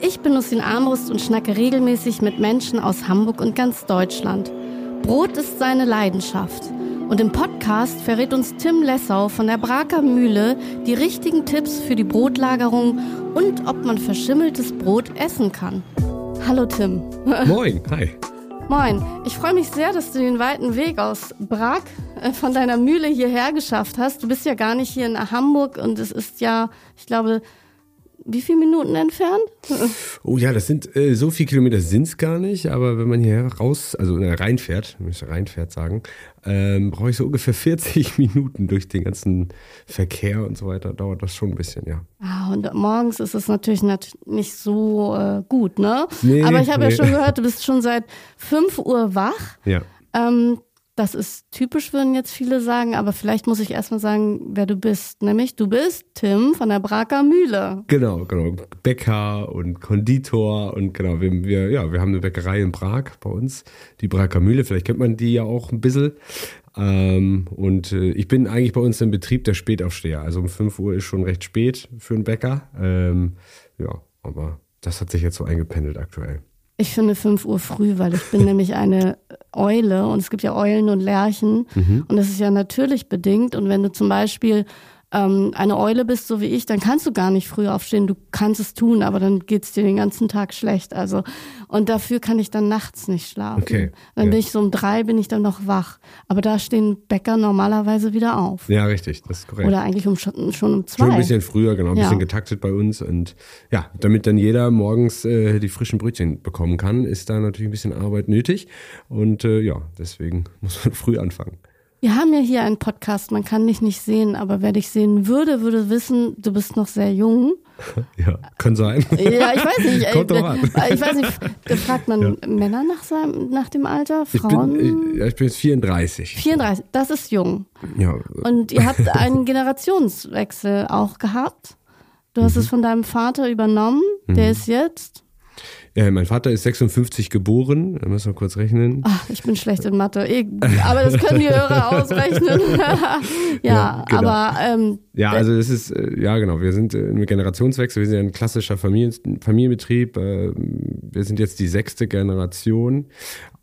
Ich bin Lucien Armbrust und schnacke regelmäßig mit Menschen aus Hamburg und ganz Deutschland. Brot ist seine Leidenschaft. Und im Podcast verrät uns Tim Lessau von der Braker Mühle die richtigen Tipps für die Brotlagerung und ob man verschimmeltes Brot essen kann. Hallo Tim. Moin, hi. Moin, ich freue mich sehr, dass du den weiten Weg aus Prag äh, von deiner Mühle hierher geschafft hast. Du bist ja gar nicht hier in Hamburg und es ist ja, ich glaube, wie viele Minuten entfernt? Oh ja, das sind äh, so viele Kilometer sind es gar nicht, aber wenn man hier raus, also äh, reinfährt, muss ich reinfährt sagen, ähm, brauche ich so ungefähr 40 Minuten durch den ganzen Verkehr und so weiter. Dauert das schon ein bisschen, ja. Ah, und morgens ist es natürlich nicht so äh, gut, ne? Nee, aber ich habe nee. ja schon gehört, du bist schon seit 5 Uhr wach. Ja. Ähm, das ist typisch, würden jetzt viele sagen, aber vielleicht muss ich erstmal sagen, wer du bist. Nämlich, du bist Tim von der Braker Mühle. Genau, genau. Bäcker und Konditor und genau, wir, wir, ja, wir haben eine Bäckerei in Prag bei uns, die Braker Mühle. Vielleicht kennt man die ja auch ein bisschen. Ähm, und äh, ich bin eigentlich bei uns im Betrieb der Spätaufsteher. Also um 5 Uhr ist schon recht spät für einen Bäcker. Ähm, ja, aber das hat sich jetzt so eingependelt aktuell. Ich finde 5 Uhr früh, weil ich bin nämlich eine Eule und es gibt ja Eulen und Lerchen mhm. und das ist ja natürlich bedingt. Und wenn du zum Beispiel ähm, eine Eule bist, so wie ich, dann kannst du gar nicht früh aufstehen. Du kannst es tun, aber dann geht's dir den ganzen Tag schlecht. Also und dafür kann ich dann nachts nicht schlafen. Okay. Dann ja. bin ich so um drei, bin ich dann noch wach. Aber da stehen Bäcker normalerweise wieder auf. Ja, richtig, das ist korrekt. Oder eigentlich um, schon, schon um zwei. Schon ein bisschen früher, genau, ein ja. bisschen getaktet bei uns. Und ja, damit dann jeder morgens äh, die frischen Brötchen bekommen kann, ist da natürlich ein bisschen Arbeit nötig. Und äh, ja, deswegen muss man früh anfangen. Wir haben ja hier einen Podcast, man kann dich nicht sehen, aber wer dich sehen würde, würde wissen, du bist noch sehr jung. Ja, kann sein. Ja, ich weiß nicht. Kommt äh, an. Ich weiß nicht, fragt man ja. Männer nach, seinem, nach dem Alter, Frauen? Ich bin, ich, ich bin jetzt 34. 34, das ist jung. Ja. Und ihr habt einen Generationswechsel auch gehabt. Du hast mhm. es von deinem Vater übernommen, der mhm. ist jetzt ja, mein Vater ist 56 geboren, da müssen wir kurz rechnen. Ach, ich bin schlecht in Mathe, aber das können die Hörer ausrechnen. ja, ja genau. aber ähm, ja, also das ist äh, ja genau. Wir sind im Generationswechsel. Wir sind ja ein klassischer Familien, Familienbetrieb. Äh, wir sind jetzt die sechste Generation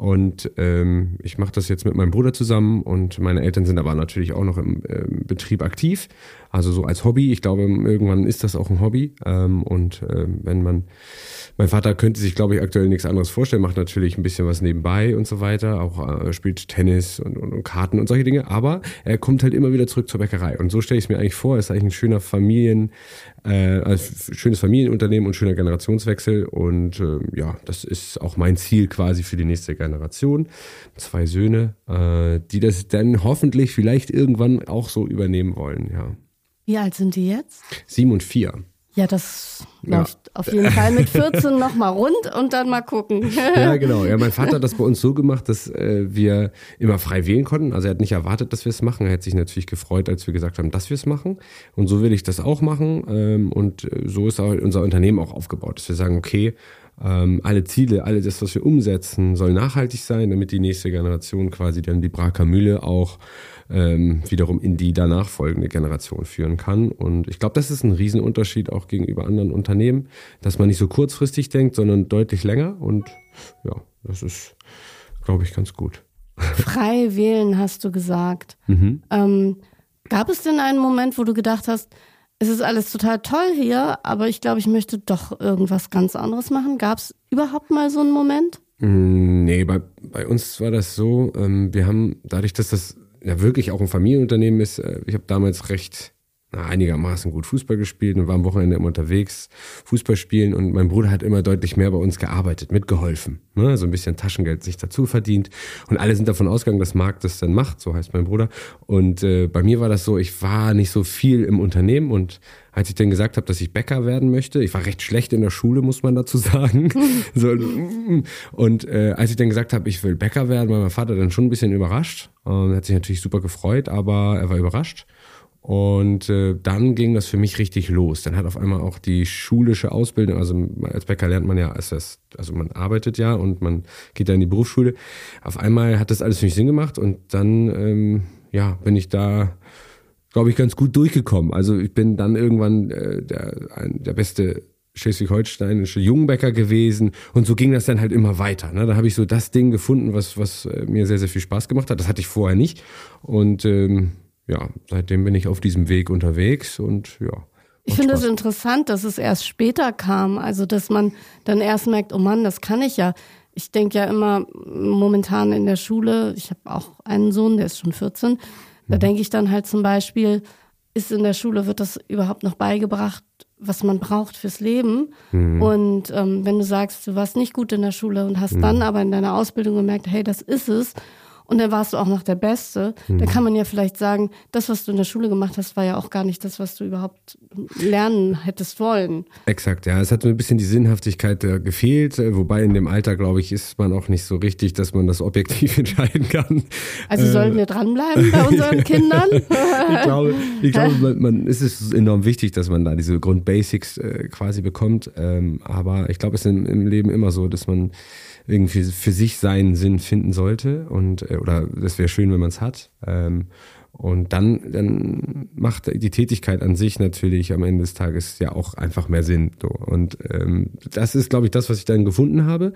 und ähm, ich mache das jetzt mit meinem Bruder zusammen und meine Eltern sind aber natürlich auch noch im äh, Betrieb aktiv. Also so als Hobby. Ich glaube, irgendwann ist das auch ein Hobby ähm, und äh, wenn man mein Vater könnte sich, glaube ich, aktuell nichts anderes vorstellen, macht natürlich ein bisschen was nebenbei und so weiter, auch äh, spielt Tennis und, und, und, Karten und solche Dinge, aber er kommt halt immer wieder zurück zur Bäckerei. Und so stelle ich es mir eigentlich vor, ist eigentlich ein schöner Familien, äh, also schönes Familienunternehmen und schöner Generationswechsel. Und äh, ja, das ist auch mein Ziel quasi für die nächste Generation. Zwei Söhne, äh, die das dann hoffentlich vielleicht irgendwann auch so übernehmen wollen, ja. Wie alt sind die jetzt? Sieben und vier. Ja, das läuft ja. auf jeden Fall mit 14 nochmal rund und dann mal gucken. ja, genau. Ja, mein Vater hat das bei uns so gemacht, dass äh, wir immer frei wählen konnten. Also er hat nicht erwartet, dass wir es machen. Er hat sich natürlich gefreut, als wir gesagt haben, dass wir es machen. Und so will ich das auch machen. Ähm, und äh, so ist auch unser Unternehmen auch aufgebaut, dass wir sagen, okay, ähm, alle Ziele, alles das, was wir umsetzen, soll nachhaltig sein, damit die nächste Generation quasi dann die Braker Mühle auch ähm, wiederum in die danach folgende Generation führen kann. Und ich glaube, das ist ein Riesenunterschied auch gegenüber anderen Unternehmen, dass man nicht so kurzfristig denkt, sondern deutlich länger. Und ja, das ist, glaube ich, ganz gut. Frei wählen, hast du gesagt. Mhm. Ähm, gab es denn einen Moment, wo du gedacht hast, es ist alles total toll hier, aber ich glaube, ich möchte doch irgendwas ganz anderes machen? Gab es überhaupt mal so einen Moment? Mm, nee, bei, bei uns war das so, ähm, wir haben dadurch, dass das ja wirklich auch ein Familienunternehmen ist, äh, ich habe damals recht na, einigermaßen gut Fußball gespielt und war am Wochenende immer unterwegs, Fußball spielen. Und mein Bruder hat immer deutlich mehr bei uns gearbeitet, mitgeholfen, ne? so ein bisschen Taschengeld sich dazu verdient. Und alle sind davon ausgegangen, dass Marc das dann macht, so heißt mein Bruder. Und äh, bei mir war das so, ich war nicht so viel im Unternehmen. Und als ich dann gesagt habe, dass ich Bäcker werden möchte, ich war recht schlecht in der Schule, muss man dazu sagen. so, und äh, als ich dann gesagt habe, ich will Bäcker werden, war mein Vater dann schon ein bisschen überrascht. Und hat sich natürlich super gefreut, aber er war überrascht und äh, dann ging das für mich richtig los. Dann hat auf einmal auch die schulische Ausbildung, also als Bäcker lernt man ja, also man arbeitet ja und man geht da in die Berufsschule. Auf einmal hat das alles für mich Sinn gemacht und dann ähm, ja, bin ich da, glaube ich, ganz gut durchgekommen. Also ich bin dann irgendwann äh, der, ein, der beste schleswig-holsteinische Jungbäcker gewesen und so ging das dann halt immer weiter. Ne? Da habe ich so das Ding gefunden, was, was äh, mir sehr, sehr viel Spaß gemacht hat. Das hatte ich vorher nicht und ähm, ja, seitdem bin ich auf diesem Weg unterwegs und ja. Ich finde es das interessant, dass es erst später kam, also dass man dann erst merkt, oh Mann, das kann ich ja. Ich denke ja immer momentan in der Schule, ich habe auch einen Sohn, der ist schon 14, da mhm. denke ich dann halt zum Beispiel, ist in der Schule, wird das überhaupt noch beigebracht, was man braucht fürs Leben? Mhm. Und ähm, wenn du sagst, du warst nicht gut in der Schule und hast mhm. dann aber in deiner Ausbildung gemerkt, hey, das ist es, und dann warst du auch noch der Beste, mhm. dann kann man ja vielleicht sagen, das, was du in der Schule gemacht hast, war ja auch gar nicht das, was du überhaupt lernen hättest wollen. Exakt, ja. Es hat ein bisschen die Sinnhaftigkeit äh, gefehlt, äh, wobei in dem Alter, glaube ich, ist man auch nicht so richtig, dass man das objektiv entscheiden kann. Also äh, sollen wir dranbleiben bei unseren Kindern? Ich glaube, ich glaube man, man, ist es enorm wichtig, dass man da diese Grundbasics äh, quasi bekommt. Ähm, aber ich glaube, es ist im, im Leben immer so, dass man irgendwie für sich seinen Sinn finden sollte und äh, oder das wäre schön, wenn man es hat. Ähm, und dann, dann macht die Tätigkeit an sich natürlich am Ende des Tages ja auch einfach mehr Sinn. So. Und ähm, das ist, glaube ich, das, was ich dann gefunden habe.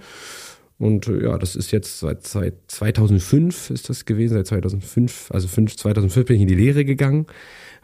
Und äh, ja, das ist jetzt seit, seit 2005 ist das gewesen, seit 2005, also 5, 2005 bin ich in die Lehre gegangen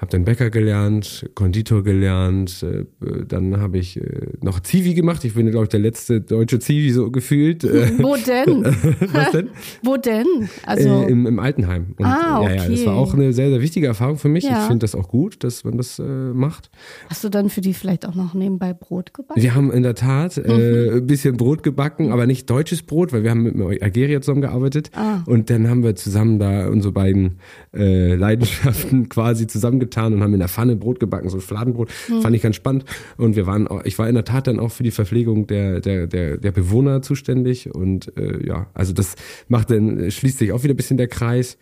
habe dann Bäcker gelernt, Konditor gelernt, äh, dann habe ich äh, noch Zivi gemacht. Ich bin, glaube ich, der letzte deutsche Zivi so gefühlt. Wo denn? Was denn? Wo denn? Also äh, im, im, Altenheim. Und, ah, okay. Ja, ja, das war auch eine sehr, sehr wichtige Erfahrung für mich. Ja. Ich finde das auch gut, dass man das äh, macht. Hast du dann für die vielleicht auch noch nebenbei Brot gebacken? Wir haben in der Tat äh, mhm. ein bisschen Brot gebacken, aber nicht deutsches Brot, weil wir haben mit Algeria zusammengearbeitet. Ah. Und dann haben wir zusammen da unsere beiden äh, Leidenschaften quasi zusammengetan getan und haben in der Pfanne Brot gebacken, so Fladenbrot. Mhm. Fand ich ganz spannend. Und wir waren, ich war in der Tat dann auch für die Verpflegung der, der, der, der Bewohner zuständig. Und äh, ja, also das macht dann, schließt sich auch wieder ein bisschen der Kreis.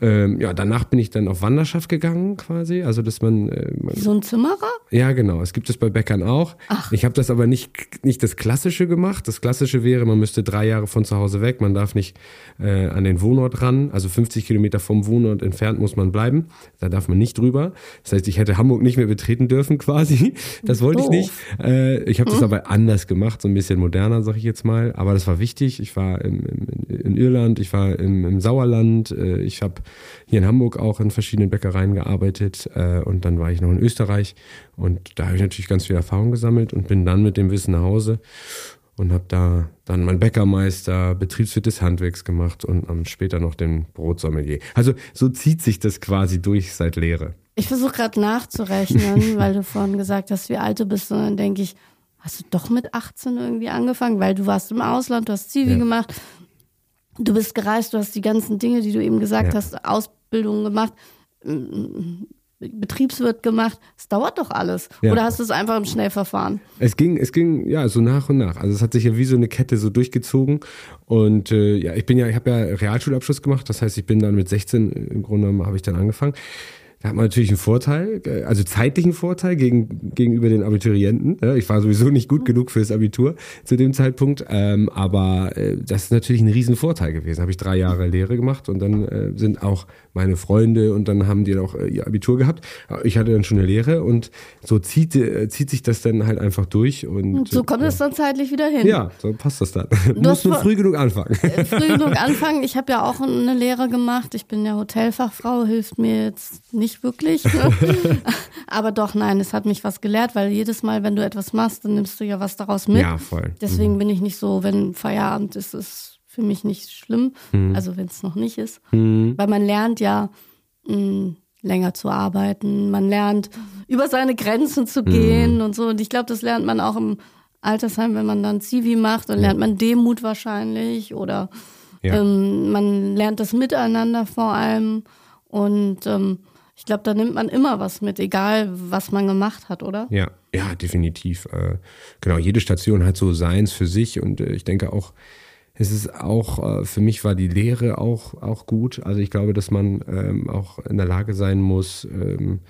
Ähm, ja, danach bin ich dann auf Wanderschaft gegangen quasi. Also, dass man, äh, man So ein Zimmerer? Ja, genau. Es gibt es bei Bäckern auch. Ach. Ich habe das aber nicht, nicht das Klassische gemacht. Das Klassische wäre, man müsste drei Jahre von zu Hause weg. Man darf nicht äh, an den Wohnort ran. Also 50 Kilometer vom Wohnort entfernt muss man bleiben. Da darf man nicht drüber. Das heißt, ich hätte Hamburg nicht mehr betreten dürfen quasi. Das wollte Doof. ich nicht. Äh, ich habe hm. das aber anders gemacht, so ein bisschen moderner, sag ich jetzt mal. Aber das war wichtig. Ich war im, im, in Irland, ich war im, im Sauerland. Äh, ich habe hier in Hamburg auch in verschiedenen Bäckereien gearbeitet äh, und dann war ich noch in Österreich und da habe ich natürlich ganz viel Erfahrung gesammelt und bin dann mit dem Wissen nach Hause und habe da dann mein Bäckermeister, Betriebswirt des Handwerks gemacht und um, später noch den Brotsommelier. Also so zieht sich das quasi durch seit Lehre. Ich versuche gerade nachzurechnen, weil du vorhin gesagt hast, wie alt du bist und dann denke ich, hast du doch mit 18 irgendwie angefangen, weil du warst im Ausland, du hast Zivi ja. gemacht, du bist gereist, du hast die ganzen Dinge, die du eben gesagt ja. hast, Ausbildung gemacht, Betriebswirt gemacht. Es dauert doch alles. Ja. Oder hast du es einfach im Schnellverfahren? Es ging, es ging ja so nach und nach. Also es hat sich ja wie so eine Kette so durchgezogen. Und äh, ja, ich bin ja, ich habe ja Realschulabschluss gemacht. Das heißt, ich bin dann mit 16 im Grunde genommen habe ich dann angefangen. Da hat man natürlich einen Vorteil, äh, also zeitlichen Vorteil gegen, gegenüber den Abiturienten. Ich war sowieso nicht gut genug fürs Abitur zu dem Zeitpunkt, ähm, aber äh, das ist natürlich ein Riesenvorteil gewesen. Habe ich drei Jahre Lehre gemacht und dann äh, sind auch meine Freunde und dann haben die auch ihr Abitur gehabt. Ich hatte dann schon eine Lehre und so zieht, zieht sich das dann halt einfach durch. Und, und so kommt es dann zeitlich wieder hin. Ja, so passt das dann. Du musst nur früh genug anfangen. Früh genug anfangen. Ich habe ja auch eine Lehre gemacht. Ich bin ja Hotelfachfrau, hilft mir jetzt nicht nicht wirklich. Ne? Aber doch, nein, es hat mich was gelehrt, weil jedes Mal, wenn du etwas machst, dann nimmst du ja was daraus mit. Ja, voll. Deswegen mhm. bin ich nicht so, wenn Feierabend ist, ist es für mich nicht schlimm. Mhm. Also wenn es noch nicht ist. Mhm. Weil man lernt ja mh, mm, länger zu arbeiten. Man lernt, über seine Grenzen zu gehen mhm. und so. Und ich glaube, das lernt man auch im Altersheim, wenn man dann Zivi macht, dann lernt man Demut wahrscheinlich oder ja. ähm, man lernt das Miteinander vor allem. Und ähm, ich glaube, da nimmt man immer was mit, egal was man gemacht hat, oder? Ja, ja, definitiv. Äh, genau, jede Station hat so seins für sich und äh, ich denke auch, es ist auch, äh, für mich war die Lehre auch, auch gut. Also ich glaube, dass man ähm, auch in der Lage sein muss, ähm,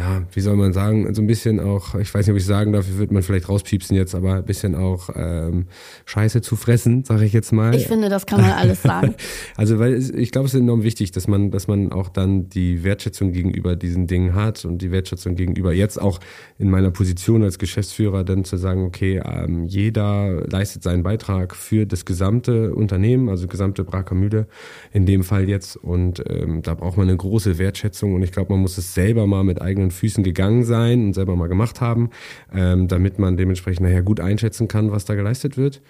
ja, wie soll man sagen, so ein bisschen auch, ich weiß nicht, ob ich sagen darf, wird man vielleicht rauspiepsen jetzt, aber ein bisschen auch ähm, Scheiße zu fressen, sage ich jetzt mal. Ich finde, das kann man alles sagen. also, weil es, ich glaube, es ist enorm wichtig, dass man, dass man auch dann die Wertschätzung gegenüber diesen Dingen hat und die Wertschätzung gegenüber jetzt auch in meiner Position als Geschäftsführer dann zu sagen, okay, ähm, jeder leistet seinen Beitrag für das gesamte Unternehmen, also gesamte Braker Mühle in dem Fall jetzt und ähm, da braucht man eine große Wertschätzung und ich glaube, man muss es selber mal mit eigenen eigenen Füßen gegangen sein und selber mal gemacht haben, ähm, damit man dementsprechend nachher gut einschätzen kann, was da geleistet wird.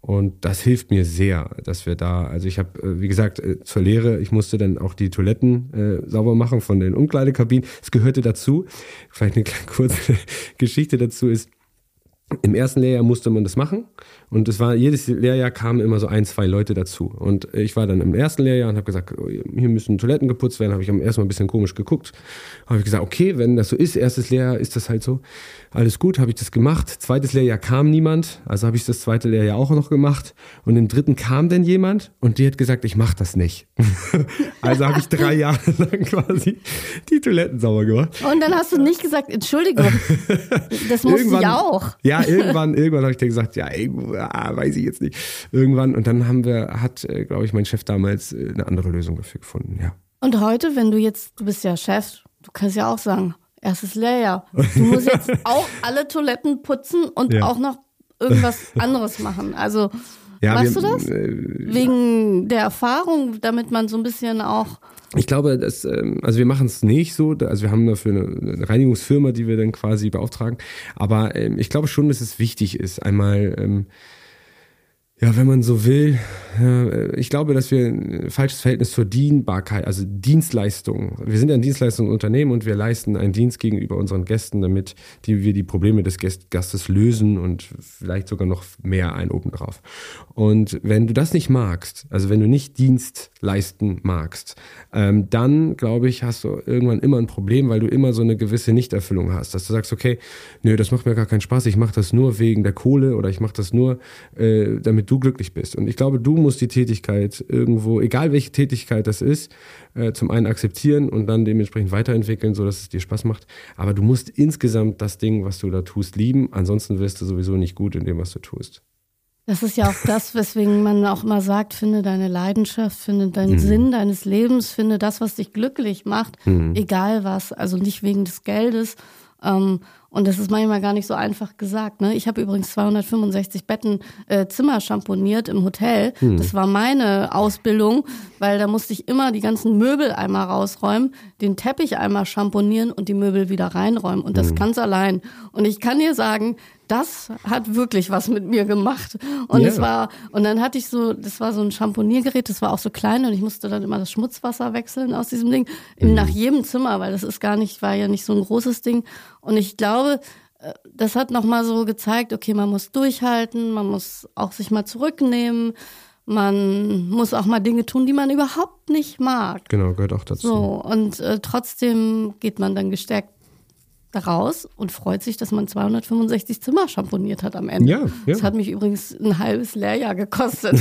Und das hilft mir sehr, dass wir da, also ich habe, äh, wie gesagt, äh, zur Lehre, ich musste dann auch die Toiletten äh, sauber machen von den Umkleidekabinen. Es gehörte dazu. Vielleicht eine kurze Geschichte dazu ist, im ersten Lehrjahr musste man das machen und es war jedes Lehrjahr kamen immer so ein, zwei Leute dazu. Und ich war dann im ersten Lehrjahr und habe gesagt, oh, hier müssen Toiletten geputzt werden. Habe ich am ersten Mal ein bisschen komisch geguckt. Habe ich gesagt, okay, wenn das so ist, erstes Lehrjahr ist das halt so. Alles gut, habe ich das gemacht. Zweites Lehrjahr kam niemand, also habe ich das zweite Lehrjahr auch noch gemacht. Und im dritten kam dann jemand und die hat gesagt, ich mache das nicht. also habe ich drei Jahre lang quasi die Toiletten sauber gemacht. Und dann hast du nicht gesagt, Entschuldigung, das musste ich auch. Ja, irgendwann, irgendwann habe ich dir gesagt, ja, ah, weiß ich jetzt nicht. Irgendwann und dann haben wir, hat, äh, glaube ich, mein Chef damals äh, eine andere Lösung dafür gefunden, ja. Und heute, wenn du jetzt, du bist ja Chef, du kannst ja auch sagen, erstes Lehrjahr. Du musst jetzt auch alle Toiletten putzen und ja. auch noch irgendwas anderes machen. Also ja, Machst wir, du das? Äh, Wegen der Erfahrung, damit man so ein bisschen auch. Ich glaube, dass, ähm, also wir machen es nicht so, also wir haben dafür eine Reinigungsfirma, die wir dann quasi beauftragen. Aber ähm, ich glaube schon, dass es wichtig ist, einmal ähm, ja, wenn man so will, ich glaube, dass wir ein falsches Verhältnis zur Dienbarkeit, also Dienstleistung. Wir sind ein Dienstleistungsunternehmen und wir leisten einen Dienst gegenüber unseren Gästen, damit die, wir die Probleme des Gastes lösen und vielleicht sogar noch mehr ein obendrauf. Und wenn du das nicht magst, also wenn du nicht Dienst leisten magst, ähm, dann glaube ich, hast du irgendwann immer ein Problem, weil du immer so eine gewisse Nichterfüllung hast, dass du sagst, okay, nö, das macht mir gar keinen Spaß, ich mache das nur wegen der Kohle oder ich mache das nur, äh, damit du glücklich bist. Und ich glaube, du musst die Tätigkeit irgendwo, egal welche Tätigkeit das ist, äh, zum einen akzeptieren und dann dementsprechend weiterentwickeln, so dass es dir Spaß macht. Aber du musst insgesamt das Ding, was du da tust, lieben. Ansonsten wirst du sowieso nicht gut in dem, was du tust. Das ist ja auch das, weswegen man auch immer sagt, finde deine Leidenschaft, finde deinen mhm. Sinn deines Lebens, finde das, was dich glücklich macht, mhm. egal was. Also nicht wegen des Geldes. Ähm, und das ist manchmal gar nicht so einfach gesagt. Ne? Ich habe übrigens 265 Betten äh, Zimmer schamponiert im Hotel. Hm. Das war meine Ausbildung, weil da musste ich immer die ganzen Möbel einmal rausräumen, den Teppich einmal schamponieren und die Möbel wieder reinräumen. Und das hm. ganz allein. Und ich kann dir sagen, das hat wirklich was mit mir gemacht. Und yeah. es war, und dann hatte ich so, das war so ein Champoniergerät, das war auch so klein und ich musste dann immer das Schmutzwasser wechseln aus diesem Ding, mhm. nach jedem Zimmer, weil das ist gar nicht, war ja nicht so ein großes Ding. Und ich glaube, äh, das hat nochmal so gezeigt, okay, man muss durchhalten, man muss auch sich mal zurücknehmen, man muss auch mal Dinge tun, die man überhaupt nicht mag. Genau, gehört auch dazu. So, und äh, trotzdem geht man dann gestärkt raus und freut sich, dass man 265 Zimmer schamponiert hat am Ende. Ja, ja. Das hat mich übrigens ein halbes Lehrjahr gekostet.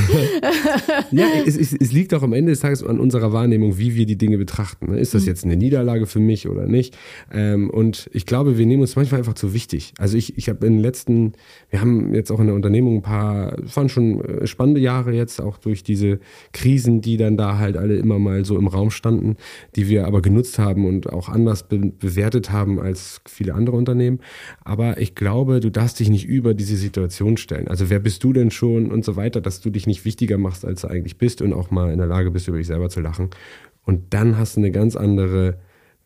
ja, es, es, es, liegt auch am Ende des Tages an unserer Wahrnehmung, wie wir die Dinge betrachten. Ne? Ist das mhm. jetzt eine Niederlage für mich oder nicht? Ähm, und ich glaube, wir nehmen uns manchmal einfach zu wichtig. Also ich, ich habe in den letzten, wir haben jetzt auch in der Unternehmung ein paar, es waren schon äh, spannende Jahre jetzt, auch durch diese Krisen, die dann da halt alle immer mal so im Raum standen, die wir aber genutzt haben und auch anders be bewertet haben als viele andere Unternehmen. Aber ich glaube, du darfst dich nicht über diese Situation stellen. Also wer bist du denn schon und so weiter, dass du dich nicht wichtiger machst, als du eigentlich bist und auch mal in der Lage bist, über dich selber zu lachen. Und dann hast du eine ganz andere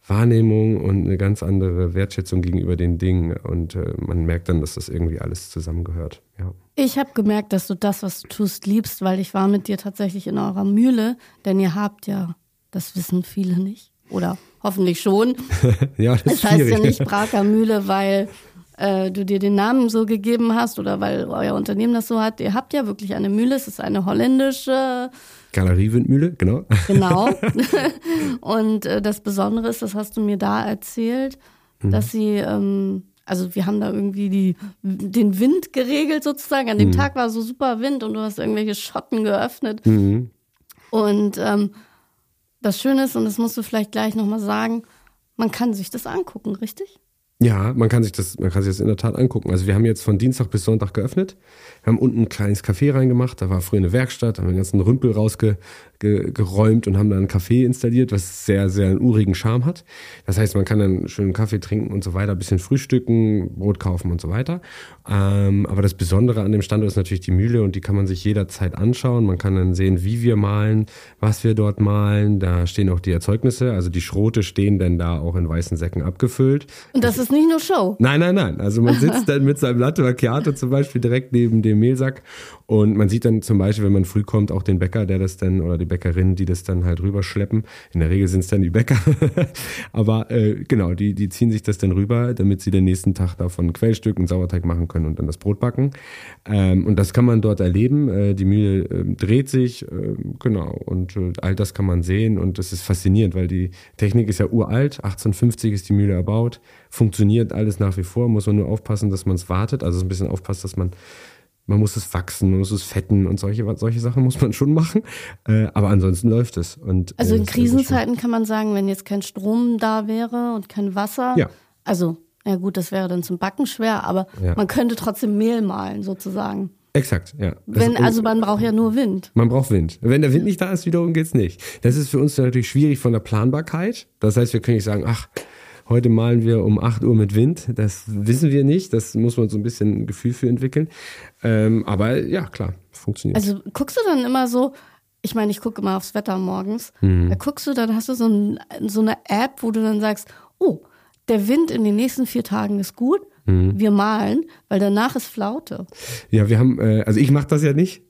Wahrnehmung und eine ganz andere Wertschätzung gegenüber den Dingen. Und äh, man merkt dann, dass das irgendwie alles zusammengehört. Ja. Ich habe gemerkt, dass du das, was du tust, liebst, weil ich war mit dir tatsächlich in eurer Mühle, denn ihr habt ja, das wissen viele nicht, Oder hoffentlich schon. ja, das, das ist heißt schwierig. ja nicht Braker Mühle, weil äh, du dir den Namen so gegeben hast oder weil euer Unternehmen das so hat. Ihr habt ja wirklich eine Mühle, es ist eine holländische Galeriewindmühle, genau. Genau. und äh, das Besondere ist, das hast du mir da erzählt, Mhm. dass sie, ähm, also wir haben da irgendwie die, den Wind geregelt sozusagen. An dem Mhm. Tag war so super Wind und du hast irgendwelche Schotten geöffnet. Mhm. Und ähm, das Schöne ist, und das musst du vielleicht gleich nochmal sagen, man kann sich das angucken, richtig? Ja, man kann sich das, man kann sich das in der Tat angucken. Also wir haben jetzt von Dienstag bis Sonntag geöffnet. Wir haben unten ein kleines Café reingemacht. Da war früher eine Werkstatt, haben den ganzen Rümpel rausgeräumt und haben da ein Café installiert, was sehr, sehr einen urigen Charme hat. Das heißt, man kann dann schön Kaffee trinken und so weiter, ein bisschen frühstücken, Brot kaufen und so weiter. Ähm, aber das Besondere an dem Standort ist natürlich die Mühle und die kann man sich jederzeit anschauen. Man kann dann sehen, wie wir malen, was wir dort malen. Da stehen auch die Erzeugnisse, also die Schrote stehen dann da auch in weißen Säcken abgefüllt. Und das ist nicht nur Show. Nein, nein, nein. Also man sitzt dann mit seinem Latte Macchiato zum Beispiel direkt neben dem Mehlsack und man sieht dann zum Beispiel, wenn man früh kommt, auch den Bäcker, der das dann oder die Bäckerin, die das dann halt rüberschleppen. In der Regel sind es dann die Bäcker. Aber äh, genau, die, die ziehen sich das dann rüber, damit sie den nächsten Tag davon Quellstück und Sauerteig machen können und dann das Brot backen. Ähm, und das kann man dort erleben. Äh, die Mühle äh, dreht sich, äh, genau. Und äh, all das kann man sehen und das ist faszinierend, weil die Technik ist ja uralt. 1850 ist die Mühle erbaut. Funktioniert alles nach wie vor. Muss man nur aufpassen, dass man es wartet. Also so ein bisschen aufpasst, dass man man muss es wachsen, man muss es fetten und solche, solche Sachen muss man schon machen. Äh, aber ansonsten läuft es. Und, Also äh, in. Krisenzeiten kann man sagen, wenn jetzt kein Strom da wäre und kein Wasser. Ja. Also, ja gut, das wäre dann zum Backen schwer, aber Ja. man könnte trotzdem Mehl mahlen sozusagen. Exakt, ja. Wenn, also man braucht ja nur Wind. Man braucht Wind. Wenn der Wind nicht da ist, wiederum geht's nicht. Das ist für uns natürlich schwierig von der Planbarkeit. Das heißt, wir können nicht sagen, ach, heute malen wir um 8 Uhr mit Wind. Das wissen wir nicht. Das muss man so ein bisschen ein Gefühl für entwickeln. Ähm, aber ja, klar, funktioniert. Also guckst du dann immer so, ich meine, ich gucke immer aufs Wetter morgens, Mhm. da guckst du, dann hast du so, ein, so eine App, wo du dann sagst, oh, der Wind in den nächsten vier Tagen ist gut, Mhm. wir malen, weil danach ist Flaute. ja, wir haben, äh, also ich mache das ja nicht.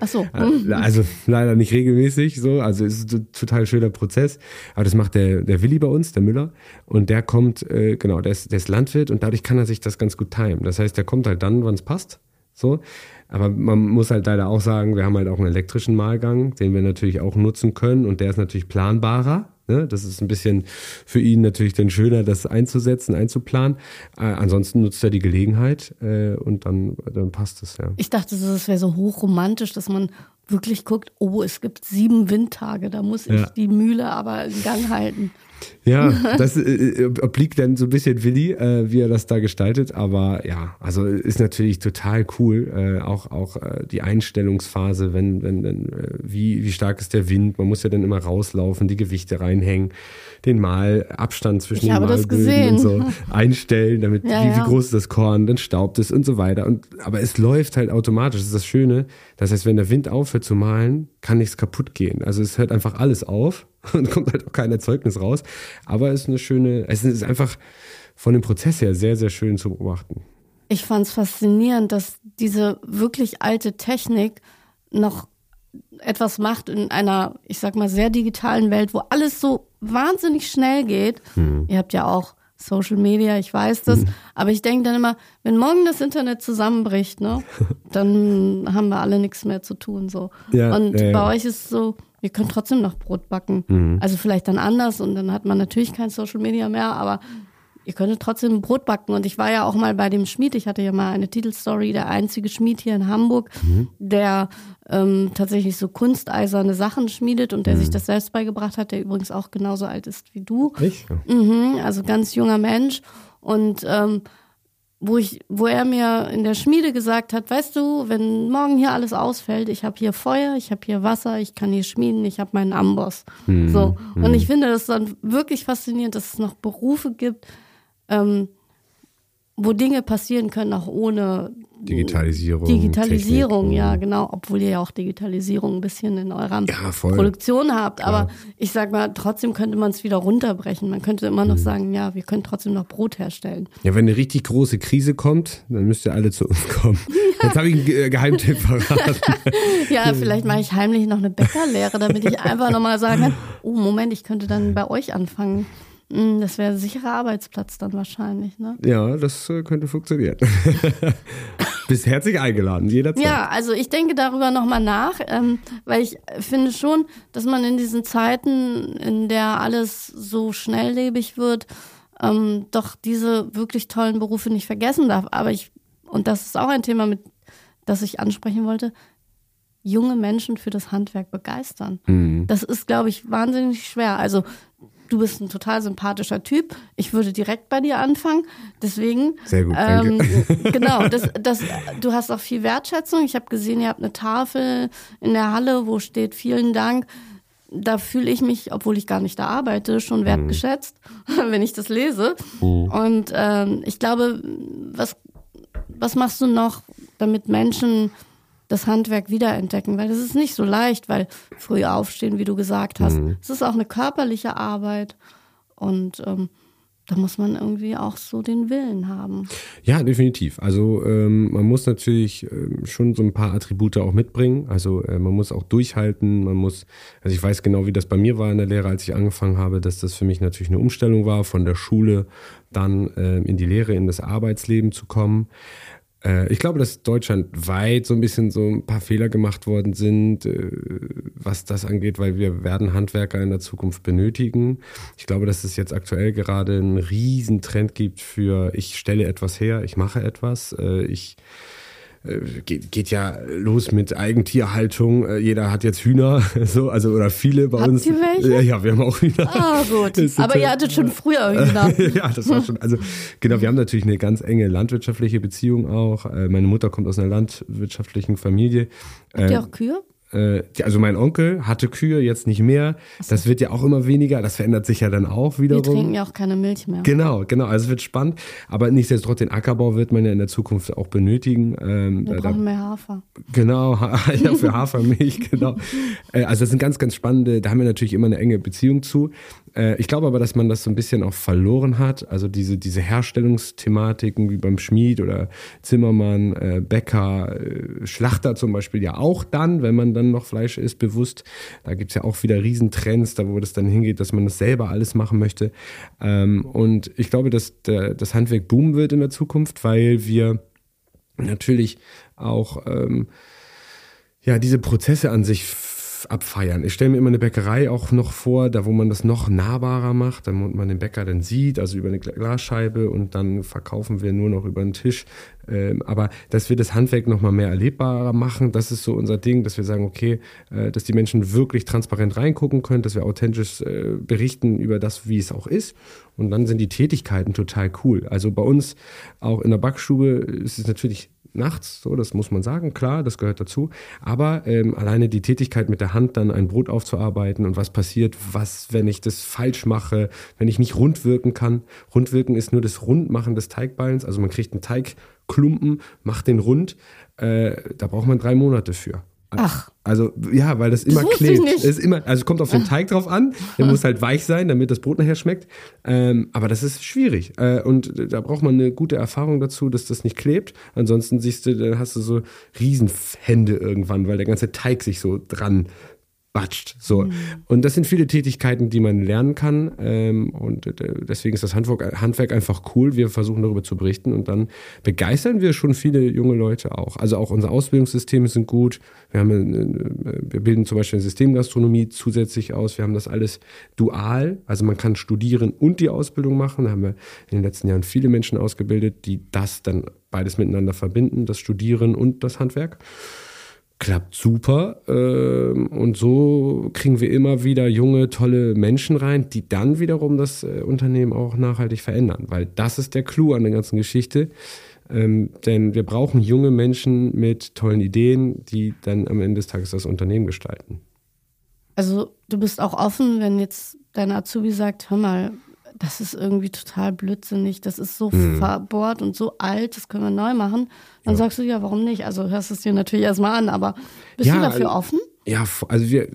Ach so. Also leider nicht regelmäßig so. Also es ist ein total schöner Prozess. Aber das macht der, der Willi bei uns, der Müller. Und der kommt, äh, genau, der ist, der ist Landwirt und dadurch kann er sich das ganz gut timen. Das heißt, der kommt halt dann, wann es passt. So. Aber man muss halt leider auch sagen, wir haben halt auch einen elektrischen Mahlgang, den wir natürlich auch nutzen können. Und der ist natürlich planbarer. Ne? Das ist ein bisschen für ihn natürlich dann schöner, das einzusetzen, einzuplanen. Äh, ansonsten nutzt er die Gelegenheit äh, und dann, dann passt es, ja. Ich dachte, das wäre so hochromantisch, dass man wirklich guckt, oh, es gibt sieben Windtage, da muss ich Ja. die Mühle aber in Gang halten. Ja, das äh, äh, obliegt dann so ein bisschen Willi, äh, wie er das da gestaltet. Aber ja, also ist natürlich total cool. Äh, auch auch äh, die Einstellungsphase, wenn, wenn, wenn äh, wie, wie stark ist der Wind. Man muss ja dann immer rauslaufen, die Gewichte reinhängen, den Malabstand zwischen Ich den Malböden und so einstellen, damit Ja, wie, ja. wie groß ist das Korn, dann staubt es und so weiter. Und, aber es läuft halt automatisch. Das ist das Schöne. Das heißt, wenn der Wind aufhört zu malen, kann nichts kaputt gehen. Also es hört einfach alles auf und kommt halt auch kein Erzeugnis raus. Aber es ist eine schöne, es ist einfach von dem Prozess her sehr, sehr schön zu beobachten. Ich fand es faszinierend, dass diese wirklich alte Technik noch etwas macht in einer, ich sag mal, sehr digitalen Welt, wo alles so wahnsinnig schnell geht. Ihr habt ja auch Social Media, ich weiß das, aber ich denke dann immer, wenn morgen das Internet zusammenbricht, ne, dann haben wir alle nichts mehr zu tun so. Ja, und ja. bei euch ist es so, ihr könnt trotzdem noch Brot backen. Also vielleicht dann anders und dann hat man natürlich kein Social Media mehr, aber ihr könntet trotzdem Brot backen. Und ich war ja auch mal bei dem Schmied, ich hatte ja mal eine Titelstory, der einzige Schmied hier in Hamburg, der ähm, tatsächlich so kunsteiserne Sachen schmiedet und der sich das selbst beigebracht hat, der übrigens auch genauso alt ist wie du. Nicht? Mhm, also ganz junger Mensch. Und ähm, wo ich, wo er mir in der Schmiede gesagt hat, weißt du, wenn morgen hier alles ausfällt, ich habe hier Feuer, ich habe hier Wasser, ich kann hier schmieden, ich habe meinen Amboss. So. Und ich finde das dann wirklich faszinierend, dass es noch Berufe gibt, ähm, wo Dinge passieren können, auch ohne Digitalisierung. Digitalisierung, Technik, ja, mhm. genau, obwohl ihr ja auch Digitalisierung ein bisschen in eurer Ja. Produktion habt. Klar. Aber ich sag mal, trotzdem könnte man es wieder runterbrechen. Man könnte immer Mhm. noch sagen, ja, wir können trotzdem noch Brot herstellen. Ja, wenn eine richtig große Krise kommt, dann müsst ihr alle zu uns kommen. Jetzt habe ich einen Ge- Geheimtipp verraten. Ja, vielleicht mache ich heimlich noch eine Bäckerlehre, damit ich einfach nochmal sagen kann, oh Moment, ich könnte dann bei euch anfangen. Hm, Das wäre ein sicherer Arbeitsplatz dann wahrscheinlich, ne? ja, das äh, könnte funktionieren. Bist herzlich eingeladen, jederzeit. Ja, also ich denke darüber nochmal nach, ähm, weil ich finde schon, dass man in diesen Zeiten, in der alles so schnelllebig wird, ähm, doch diese wirklich tollen Berufe nicht vergessen darf. Aber ich, und das ist auch ein Thema, mit, das ich ansprechen wollte, junge Menschen für das Handwerk begeistern. Mhm. Das ist, glaube ich, wahnsinnig schwer. Also du bist ein total sympathischer Typ. Ich würde direkt bei dir anfangen. Deswegen. Sehr gut, Ähm, danke. genau, das, das, du hast auch viel Wertschätzung. Ich habe gesehen, ihr habt eine Tafel in der Halle, wo steht vielen Dank. Da fühle ich mich, obwohl ich gar nicht da arbeite, schon wertgeschätzt, wenn ich das lese. Und ähm, ich glaube, was, was machst du noch, damit Menschen das Handwerk wiederentdecken? Weil das ist nicht so leicht, weil früh aufstehen, wie du gesagt hast, es ist auch eine körperliche Arbeit. Und ähm, da muss man irgendwie auch so den Willen haben. Ja, definitiv. Also ähm, man muss natürlich ähm, schon so ein paar Attribute auch mitbringen. Also äh, man muss auch durchhalten. Man muss, also ich weiß genau, wie das bei mir war in der Lehre, als ich angefangen habe, dass das für mich natürlich eine Umstellung war, von der Schule dann ähm, in die Lehre, in das Arbeitsleben zu kommen. Äh, Ich glaube, dass deutschlandweit so ein bisschen so ein paar Fehler gemacht worden sind, äh, was das angeht, weil wir werden Handwerker in der Zukunft benötigen. Ich glaube, dass es jetzt aktuell gerade einen riesen Trend gibt für ich stelle etwas her, ich mache etwas, äh, ich geht, geht ja los mit Eigentierhaltung. Äh, Jeder hat jetzt Hühner, so, also oder viele bei Habt uns. ihr welche? Ja, ja, wir haben auch Hühner. Ah, gut. Aber ihr hattet schon früher Hühner. ja, das war schon. Also genau, wir haben natürlich eine ganz enge landwirtschaftliche Beziehung auch. Äh, Meine Mutter kommt aus einer landwirtschaftlichen Familie. Habt ihr auch Kühe? Äh, also mein Onkel hatte Kühe, jetzt nicht mehr. Das wird ja auch immer weniger. Das verändert sich ja dann auch Wir wiederum. trinken ja auch keine Milch mehr. Genau, genau. Also es wird spannend. Aber nichtsdestotrotz, den Ackerbau wird man ja in der Zukunft auch benötigen. Ähm, Wir da- da- brauchen mehr Hafer. Genau, ja, für Hafermilch, genau. Äh, Also das sind ganz, ganz spannende, da haben wir natürlich immer eine enge Beziehung zu. Äh, Ich glaube aber, dass man das so ein bisschen auch verloren hat. Also diese, diese Herstellungsthematiken wie beim Schmied oder Zimmermann, äh, Bäcker, äh, Schlachter zum Beispiel ja auch dann, wenn man dann noch Fleisch isst, bewusst. Da gibt's ja auch wieder Riesentrends, da wo das dann hingeht, dass man das selber alles machen möchte. Ähm, Und ich glaube, dass der, das Handwerk boomen wird in der Zukunft, weil wir natürlich auch ähm, ja, diese Prozesse an sich abfeiern. Ich stelle mir immer eine Bäckerei auch noch vor, da wo man das noch nahbarer macht, damit man den Bäcker dann sieht, also über eine Gla- Glasscheibe und dann verkaufen wir nur noch über den Tisch. Ähm, aber dass wir das Handwerk noch mal mehr erlebbarer machen, das ist so unser Ding, dass wir sagen, okay, äh, dass die Menschen wirklich transparent reingucken können, dass wir authentisch äh, berichten über das, wie es auch ist. Und dann sind die Tätigkeiten total cool. Also bei uns auch in der Backstube ist es natürlich nachts, so, das muss man sagen, klar, das gehört dazu. Aber ähm, alleine die Tätigkeit mit der Hand, dann ein Brot aufzuarbeiten und was passiert, was, wenn ich das falsch mache, wenn ich nicht rund wirken kann. Rundwirken ist nur das Rundmachen des Teigballens, also man kriegt einen Teigklumpen, macht den rund, äh, da braucht man drei Monate für. Ach. Also ja, weil das immer ich klebt. Es Ist immer, also kommt auf den Teig drauf an. Der muss halt weich sein, damit das Brot nachher schmeckt. Ähm, aber das ist schwierig. Äh, und da braucht man eine gute Erfahrung dazu, dass das nicht klebt. Ansonsten siehst du, dann hast du so Riesenhände irgendwann, weil der ganze Teig sich so dran batscht. So. Und das sind viele Tätigkeiten, die man lernen kann. Ähm, und äh, deswegen ist das Handwerk, Handwerk einfach cool. Wir versuchen darüber zu berichten und dann begeistern wir schon viele junge Leute auch. Also auch unsere Ausbildungssysteme sind gut. Wir, haben, äh, wir bilden zum Beispiel eine Systemgastronomie zusätzlich aus. Wir haben das alles dual. Also man kann studieren und die Ausbildung machen. Da haben wir in den letzten Jahren viele Menschen ausgebildet, die das dann beides miteinander verbinden, das Studieren und das Handwerk klappt super. Ähm, und so kriegen wir immer wieder junge, tolle Menschen rein, die dann wiederum das äh, Unternehmen auch nachhaltig verändern. Weil das ist der Clou an der ganzen Geschichte. Ähm, denn wir brauchen junge Menschen mit tollen Ideen, die dann am Ende des Tages das Unternehmen gestalten. Also du bist auch offen, wenn jetzt dein Azubi sagt, hör mal, das ist irgendwie total blödsinnig, das ist so mhm. verbohrt und so alt, das können wir neu machen. Dann ja. sagst du, ja, warum nicht? Also hörst es dir natürlich erstmal an, aber bist ja, du dafür also, offen? Ja, also wir,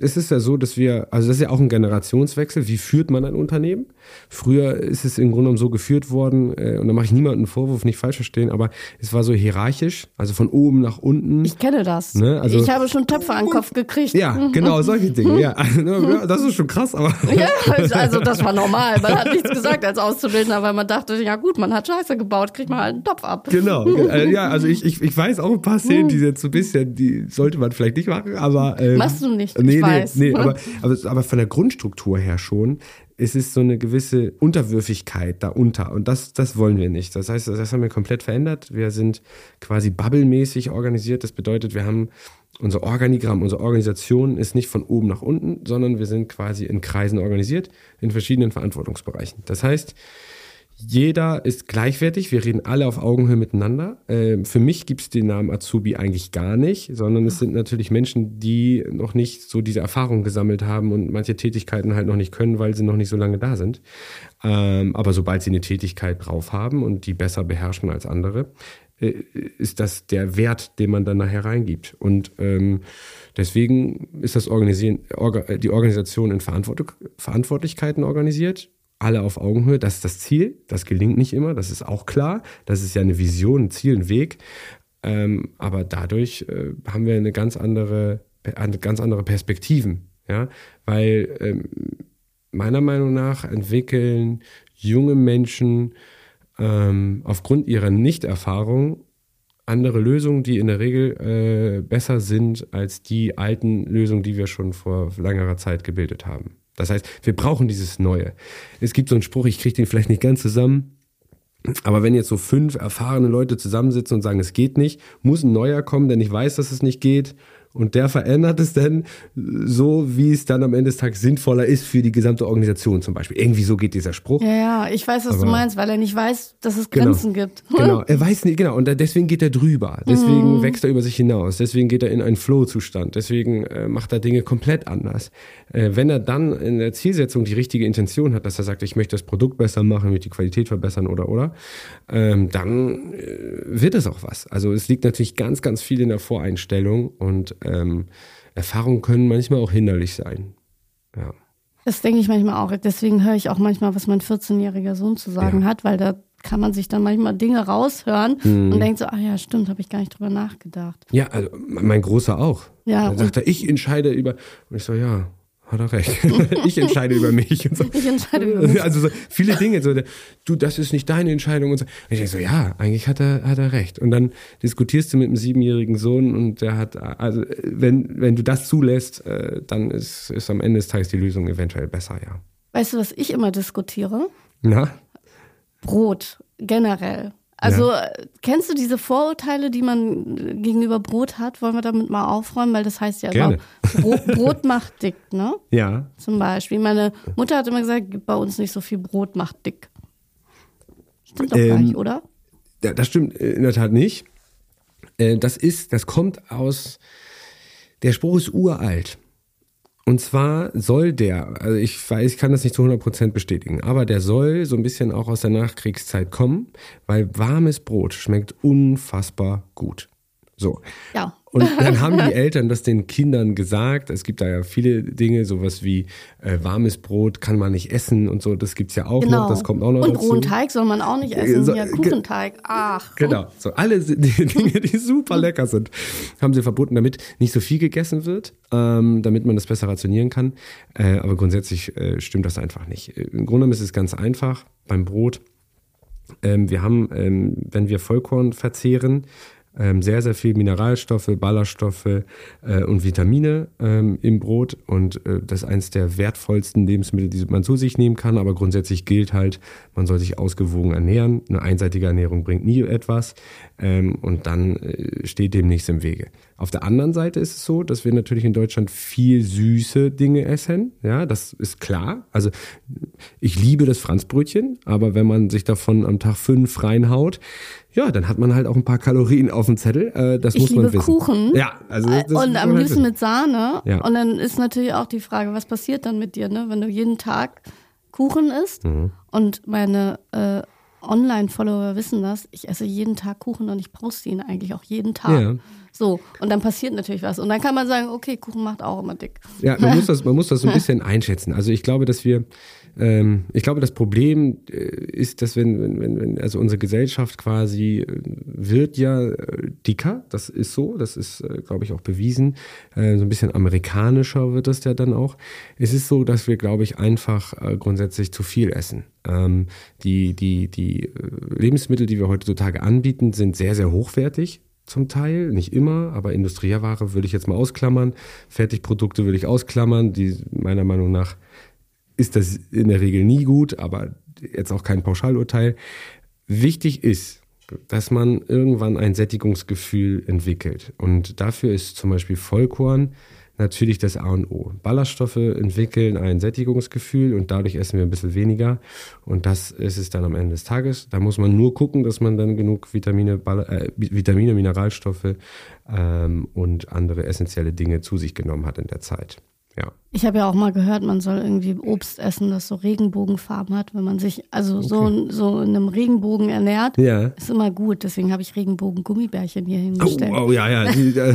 es ist ja so, dass wir, also das ist ja auch ein Generationswechsel. Wie führt man ein Unternehmen? Früher ist es im Grunde genommen so geführt worden, äh, und da mache ich niemanden einen Vorwurf, nicht falsch verstehen, aber es war so hierarchisch, also von oben nach unten. Ich kenne das. Ne? Also, ich habe schon Töpfe an den Kopf gekriegt. Ja, genau, solche Dinge. Ja, das ist schon krass, aber. Ja, also das war normal. Man hat nichts gesagt als Auszubildender, weil man dachte, ja gut, man hat Scheiße gebaut, kriegt man halt einen Topf ab. Genau. Äh, ja, also ich, ich, ich weiß auch ein paar Szenen, die jetzt so ein bisschen, die sollte man vielleicht nicht machen, aber. Ähm, Machst du nicht, nee, ich weiß. Nee, nee aber, aber, aber von der Grundstruktur her schon es ist so eine gewisse Unterwürfigkeit darunter und das, das wollen wir nicht. Das heißt, das haben wir komplett verändert. Wir sind quasi bubblemäßig organisiert. Das bedeutet, wir haben unser Organigramm, unsere Organisation ist nicht von oben nach unten, sondern wir sind quasi in Kreisen organisiert, in verschiedenen Verantwortungsbereichen. Das heißt, jeder ist gleichwertig, wir reden alle auf Augenhöhe miteinander. Ähm, für mich gibt es den Namen Azubi eigentlich gar nicht, sondern es sind natürlich Menschen, die noch nicht so diese Erfahrung gesammelt haben und manche Tätigkeiten halt noch nicht können, weil sie noch nicht so lange da sind. Ähm, aber sobald sie eine Tätigkeit drauf haben und die besser beherrschen als andere, äh, ist das der Wert, den man dann nachher reingibt. Und ähm, deswegen ist das Organisieren, die Organisation in Verantwortlichkeiten organisiert alle auf Augenhöhe. Das ist das Ziel. Das gelingt nicht immer. Das ist auch klar. Das ist ja eine Vision, ein Ziel, ein Weg. Ähm, aber dadurch äh, haben wir eine ganz andere, eine ganz andere Perspektiven. Ja, weil ähm, meiner Meinung nach entwickeln junge Menschen ähm, aufgrund ihrer Nichterfahrung andere Lösungen, die in der Regel äh, besser sind als die alten Lösungen, die wir schon vor längerer Zeit gebildet haben. Das heißt, wir brauchen dieses Neue. Es gibt so einen Spruch, ich kriege den vielleicht nicht ganz zusammen, aber wenn jetzt so fünf erfahrene Leute zusammensitzen und sagen, es geht nicht, muss ein neuer kommen, der nicht weiß, dass es nicht geht und der verändert es dann so, wie es dann am Ende des Tages sinnvoller ist für die gesamte Organisation zum Beispiel. Irgendwie so geht dieser Spruch. Ja, ja, ich weiß, was Aber, du meinst, weil er nicht weiß, dass es genau. Grenzen genau, gibt. Genau, er weiß nicht, genau. Und deswegen geht er drüber. Deswegen mhm. wächst er über sich hinaus. Deswegen geht er in einen Flow-Zustand. Deswegen äh, macht er Dinge komplett anders. Äh, wenn er dann in der Zielsetzung die richtige Intention hat, dass er sagt, ich möchte das Produkt besser machen, möchte die Qualität verbessern oder, oder, ähm, dann äh, wird es auch was. Also es liegt natürlich ganz, ganz viel in der Voreinstellung und ähm, Erfahrungen können manchmal auch hinderlich sein. Ja. Das denke ich manchmal auch. Deswegen höre ich auch manchmal, was mein 14-jähriger Sohn zu sagen ja. hat, weil da kann man sich dann manchmal Dinge raushören mhm. und denkt so, ah ja, stimmt, habe ich gar nicht drüber nachgedacht. Ja, also mein Großer auch. Ja. Dann sagt er, ich entscheide über. Und ich so, ja, hat er recht. ich entscheide über mich. Und so. Ich entscheide über mich. Also so viele Dinge. So, du, das ist nicht deine Entscheidung. Und, so. und ich denke so, ja, eigentlich hat er, hat er recht. Und dann diskutierst du mit einem siebenjährigen Sohn und der hat, also wenn, wenn du das zulässt, äh, dann ist, ist am Ende des Tages die Lösung eventuell besser, ja. Weißt du, was ich immer diskutiere? Na? Brot, generell. Also ja. kennst du diese Vorurteile, die man gegenüber Brot hat? Wollen wir damit mal aufräumen? Weil das heißt ja Gerne. Brot, Brot macht dick, ne? Ja. Zum Beispiel. Meine Mutter hat immer gesagt, bei uns nicht so viel Brot macht dick. Stimmt doch ähm, gar nicht, oder? Ja, das stimmt in der Tat nicht. Äh, das ist, das kommt aus, der Spruch ist uralt. Und zwar soll der, also ich weiß, ich kann das nicht zu 100% bestätigen, aber der soll so ein bisschen auch aus der Nachkriegszeit kommen, weil warmes Brot schmeckt unfassbar gut. So. Ja. Und dann haben die Eltern das den Kindern gesagt. Es gibt da ja viele Dinge, sowas wie äh, warmes Brot kann man nicht essen und so. Das gibt's ja auch genau. noch. Das kommt auch noch und dazu. Und rohen Teig soll man auch nicht essen. So, ja, Kuchenteig. Ach. Genau. So alle die Dinge, die super lecker sind, haben sie verboten, damit nicht so viel gegessen wird, ähm, damit man das besser rationieren kann. Äh, aber grundsätzlich äh, stimmt das einfach nicht. Im Grunde ist es ganz einfach beim Brot. Ähm, wir haben, ähm, wenn wir Vollkorn verzehren, sehr, sehr viel Mineralstoffe, Ballaststoffe äh, und Vitamine ähm, im Brot. Und äh, das ist eines der wertvollsten Lebensmittel, die man zu sich nehmen kann. Aber grundsätzlich gilt halt, man soll sich ausgewogen ernähren. Eine einseitige Ernährung bringt nie etwas. Ähm, und dann äh, steht dem nichts im Wege. Auf der anderen Seite ist es so, dass wir natürlich in Deutschland viel süße Dinge essen. Ja, das ist klar. Also ich liebe das Franzbrötchen, aber wenn man sich davon am Tag fünf reinhaut, ja, dann hat man halt auch ein paar Kalorien auf dem Zettel. Äh, das ich muss man wissen. Liebe Kuchen. Ja, also das, das und am halt liebsten mit Sahne. Ja. Und dann ist natürlich auch die Frage, was passiert dann mit dir, ne, wenn du jeden Tag Kuchen isst. Mhm. Und meine äh, Online-Follower wissen das. Ich esse jeden Tag Kuchen und ich poste ihn eigentlich auch jeden Tag. Ja. So, und dann passiert natürlich was. Und dann kann man sagen, okay, Kuchen macht auch immer dick. Ja, man muss das, man muss das so ein bisschen einschätzen. Also ich glaube, dass wir, ich glaube, das Problem äh, ist, dass wenn, wenn, wenn, also unsere Gesellschaft quasi äh, wird ja äh, dicker, das ist so, das ist, glaube ich, auch bewiesen. So ein bisschen amerikanischer wird das ja dann auch. Es ist so, dass wir, glaube ich, einfach grundsätzlich zu viel essen. Ähm, die, die, die Lebensmittel, die wir heutzutage anbieten, sind sehr, sehr hochwertig zum Teil, nicht immer, aber Industrieware würde ich jetzt mal ausklammern. Fertigprodukte würde ich ausklammern, die meiner Meinung nach ist das in der Regel nie gut, aber jetzt auch kein Pauschalurteil. Wichtig ist, dass man irgendwann ein Sättigungsgefühl entwickelt. Und dafür ist zum Beispiel Vollkorn natürlich das A und O. Ballaststoffe entwickeln ein Sättigungsgefühl und dadurch essen wir ein bisschen weniger. Und das ist es dann am Ende des Tages. Da muss man nur gucken, dass man dann genug Vitamine, Ball äh, Vitamine Mineralstoffe ähm, und andere essentielle Dinge zu sich genommen hat in der Zeit. Ja. Ich habe ja auch mal gehört, man soll irgendwie Obst essen, das so Regenbogenfarben hat, wenn man sich also okay. so, so in einem Regenbogen ernährt. Ja. Ist immer gut. Deswegen habe ich Regenbogen-Gummibärchen hier hingestellt. Oh, oh ja, ja. Die, äh,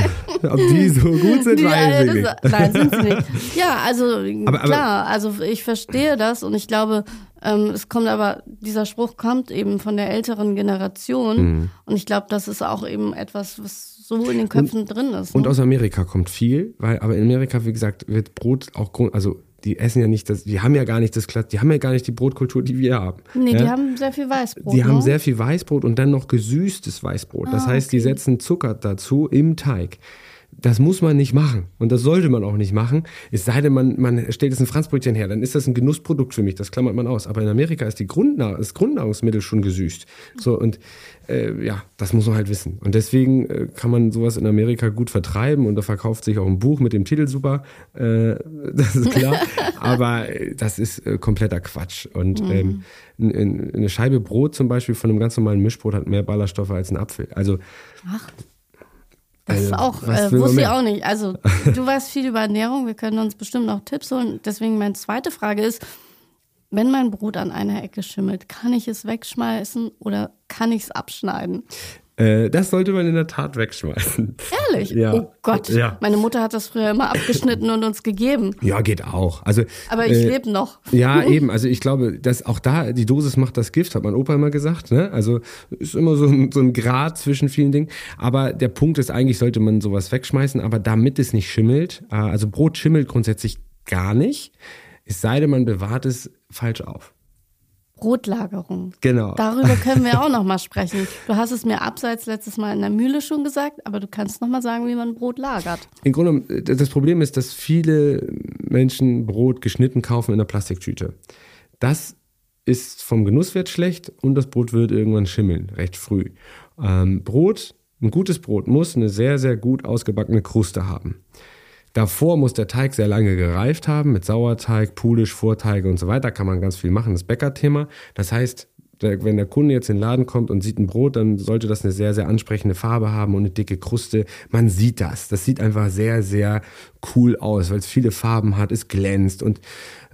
ob die so gut sind, die, weiß ich nicht. Nein, sind sie nicht. Ja, also aber, klar, also ich verstehe das und ich glaube, ähm, es kommt aber, dieser Spruch kommt eben von der älteren Generation. Mhm. Und ich glaube, das ist auch eben etwas, was so in den Köpfen und, drin ist. Ne? Und aus Amerika kommt viel, weil, aber in Amerika, wie gesagt, wird Brot auch, also die essen ja nicht das, die haben ja gar nicht das die haben ja gar nicht die Brotkultur, die wir haben. Nee, ja? die haben sehr viel Weißbrot. Die ne? haben sehr viel Weißbrot und dann noch gesüßtes Weißbrot. Das ah, heißt, okay. die setzen Zucker dazu im Teig. Das muss man nicht machen und das sollte man auch nicht machen. Es sei denn, man, man stellt jetzt ein Franzbrötchen her, dann ist das ein Genussprodukt für mich, das klammert man aus. Aber in Amerika ist die Grundnahr das Grundnahrungsmittel schon gesüßt. So und äh, ja, das muss man halt wissen. Und deswegen äh, kann man sowas in Amerika gut vertreiben und da verkauft sich auch ein Buch mit dem Titel super. Äh, das ist klar. Aber äh, das ist äh, kompletter Quatsch. Und mhm. ähm, eine Scheibe Brot zum Beispiel von einem ganz normalen Mischbrot hat mehr Ballaststoffe als ein Apfel. Also Ach. Das ist also, auch, äh, wusste ich auch nicht. Also, du weißt viel über Ernährung, wir können uns bestimmt noch Tipps holen. Deswegen meine zweite Frage ist, wenn mein Brot an einer Ecke schimmelt, kann ich es wegschmeißen oder kann ich es abschneiden? Äh, das sollte man in der Tat wegschmeißen. Ehrlich? Ja. Oh Gott. Ja. Meine Mutter hat das früher immer abgeschnitten und uns gegeben. Ja, geht auch. Also, Aber ich äh, lebe noch. Ja, eben. Also ich glaube, dass auch da die Dosis macht das Gift, hat mein Opa immer gesagt. Ne? Also ist immer so ein, so ein Grad zwischen vielen Dingen. Aber der Punkt ist, eigentlich sollte man sowas wegschmeißen, aber damit es nicht schimmelt, äh, also Brot schimmelt grundsätzlich gar nicht, es sei denn, man bewahrt es falsch auf. Brotlagerung. Genau. Darüber können wir auch noch mal sprechen. Du hast es mir abseits letztes Mal in der Mühle schon gesagt, aber du kannst noch mal sagen, wie man Brot lagert. Im Grunde, das Problem ist, dass viele Menschen Brot geschnitten kaufen in einer Plastiktüte. Das ist vom Genusswert schlecht und das Brot wird irgendwann schimmeln, recht früh. Ähm, Brot, ein gutes Brot muss eine sehr, sehr gut ausgebackene Kruste haben. Davor muss der Teig sehr lange gereift haben mit Sauerteig, Pulisch, Vorteige und so weiter. Kann man ganz viel machen, das Bäckerthema. Das heißt, wenn der Kunde jetzt in den Laden kommt und sieht ein Brot, dann sollte das eine sehr, sehr ansprechende Farbe haben und eine dicke Kruste. Man sieht das. Das sieht einfach sehr, sehr cool aus, weil es viele Farben hat, es glänzt und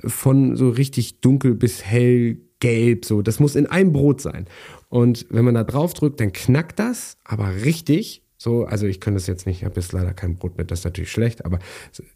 von so richtig dunkel bis hell gelb, so. Das muss in einem Brot sein. Und wenn man da drauf drückt, dann knackt das, aber richtig. So, also ich könnte es jetzt nicht, ich habe jetzt leider kein Brot mit, das ist natürlich schlecht, aber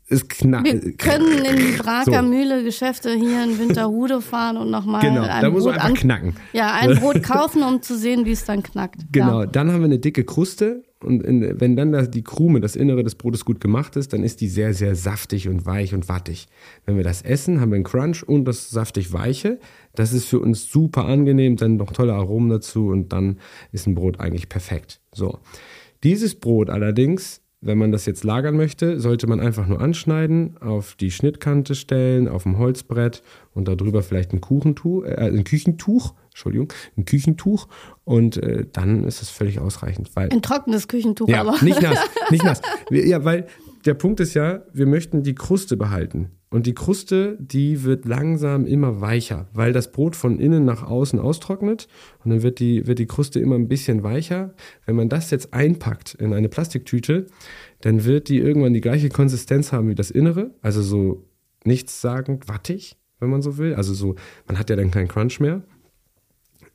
es knackt. Wir können in die Braker so. Mühle Geschäfte hier in Winterhude fahren und nochmal genau, ein da muss Brot einfach knacken. Ja, ein Brot kaufen, um zu sehen, wie es dann knackt. Genau, ja. dann haben wir eine dicke Kruste und in, wenn dann das, die Krume, das Innere des Brotes gut gemacht ist, dann ist die sehr, sehr saftig und weich und wattig. Wenn wir das essen, haben wir einen Crunch und das saftig weiche. Das ist für uns super angenehm, dann noch tolle Aromen dazu und dann ist ein Brot eigentlich perfekt. So. Dieses Brot allerdings, wenn man das jetzt lagern möchte, sollte man einfach nur anschneiden, auf die Schnittkante stellen, auf dem Holzbrett und darüber vielleicht ein Kuchentuch, äh, ein Küchentuch, Entschuldigung, ein Küchentuch und äh, dann ist das völlig ausreichend. Weil, ein trockenes Küchentuch ja, aber. Nicht nass, nicht nass. Ja, weil der Punkt ist ja, wir möchten die Kruste behalten. Und die Kruste, die wird langsam immer weicher, weil das Brot von innen nach außen austrocknet und dann wird die, wird die Kruste immer ein bisschen weicher. Wenn man das jetzt einpackt in eine Plastiktüte, dann wird die irgendwann die gleiche Konsistenz haben wie das Innere, also so nichtssagend wattig, wenn man so will. Also so, man hat ja dann keinen Crunch mehr.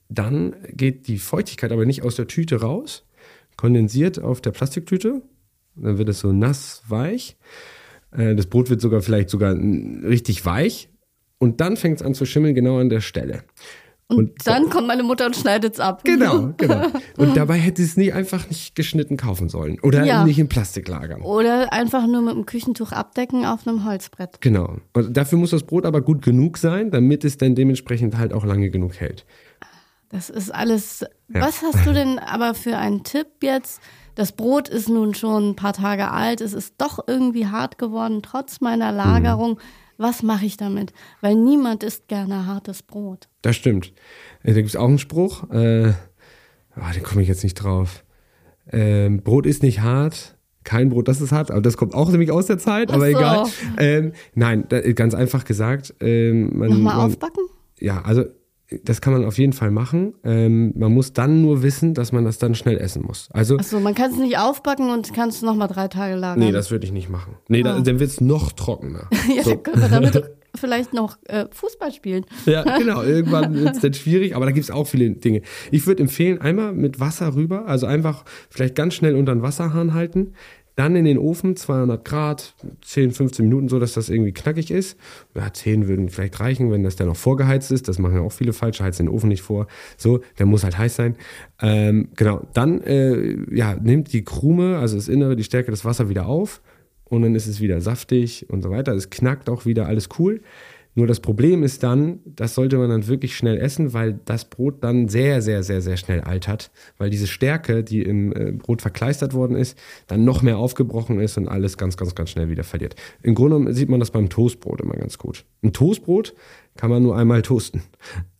Dann geht die Feuchtigkeit aber nicht aus der Tüte raus, kondensiert auf der Plastiktüte. Dann wird es so nass, weich. Äh, das Brot wird sogar vielleicht sogar richtig weich. Und dann fängt es an zu schimmeln, genau an der Stelle. Und, und dann kommt meine Mutter und schneidet es ab. Genau, genau. Und dabei hätte es nicht einfach nicht geschnitten kaufen sollen. Oder ja. nicht in Plastik lagern. Oder einfach nur mit einem Küchentuch abdecken auf einem Holzbrett. Genau. Und dafür muss das Brot aber gut genug sein, damit es dann dementsprechend halt auch lange genug hält. Das ist alles. Ja. Was hast du denn aber für einen Tipp jetzt? Das Brot ist nun schon ein paar Tage alt. Es ist doch irgendwie hart geworden, trotz meiner Lagerung. Mhm was mache ich damit? Weil niemand isst gerne hartes Brot. Das stimmt. Äh, da gibt es auch einen Spruch, äh, oh, den komme ich jetzt nicht drauf. Ähm, Brot ist nicht hart, kein Brot, das ist hart, aber das kommt auch nämlich aus der Zeit, aber so. egal. Ähm, nein, ganz einfach gesagt. Ähm, man, Nochmal man, aufbacken? Ja, also das kann man auf jeden Fall machen. Ähm, man muss dann nur wissen, dass man das dann schnell essen muss. Also, Achso, man kann es nicht aufbacken und kann es nochmal drei Tage lagern. Nee, das würde ich nicht machen. Nee, oh. da, dann wird es noch trockener. ja, so. dann können wir damit vielleicht noch äh, Fußball spielen. ja, genau. Irgendwann wird es dann schwierig, aber da gibt es auch viele Dinge. Ich würde empfehlen, einmal mit Wasser rüber, also einfach vielleicht ganz schnell unter den Wasserhahn halten, dann in den Ofen, 200 Grad, 10, 15 Minuten, so dass das irgendwie knackig ist. Ja, 10 würden vielleicht reichen, wenn das dann noch vorgeheizt ist. Das machen ja auch viele falsch, heizen den Ofen nicht vor. So, der muss halt heiß sein. Ähm, genau, dann äh, ja, nimmt die Krume, also das Innere, die Stärke des Wasser wieder auf und dann ist es wieder saftig und so weiter. Es knackt auch wieder, alles cool. Nur das Problem ist dann, das sollte man dann wirklich schnell essen, weil das Brot dann sehr, sehr, sehr, sehr schnell altert, weil diese Stärke, die im äh, Brot verkleistert worden ist, dann noch mehr aufgebrochen ist und alles ganz, ganz, ganz schnell wieder verliert. Im Grunde sieht man das beim Toastbrot immer ganz gut. Ein Toastbrot kann man nur einmal toasten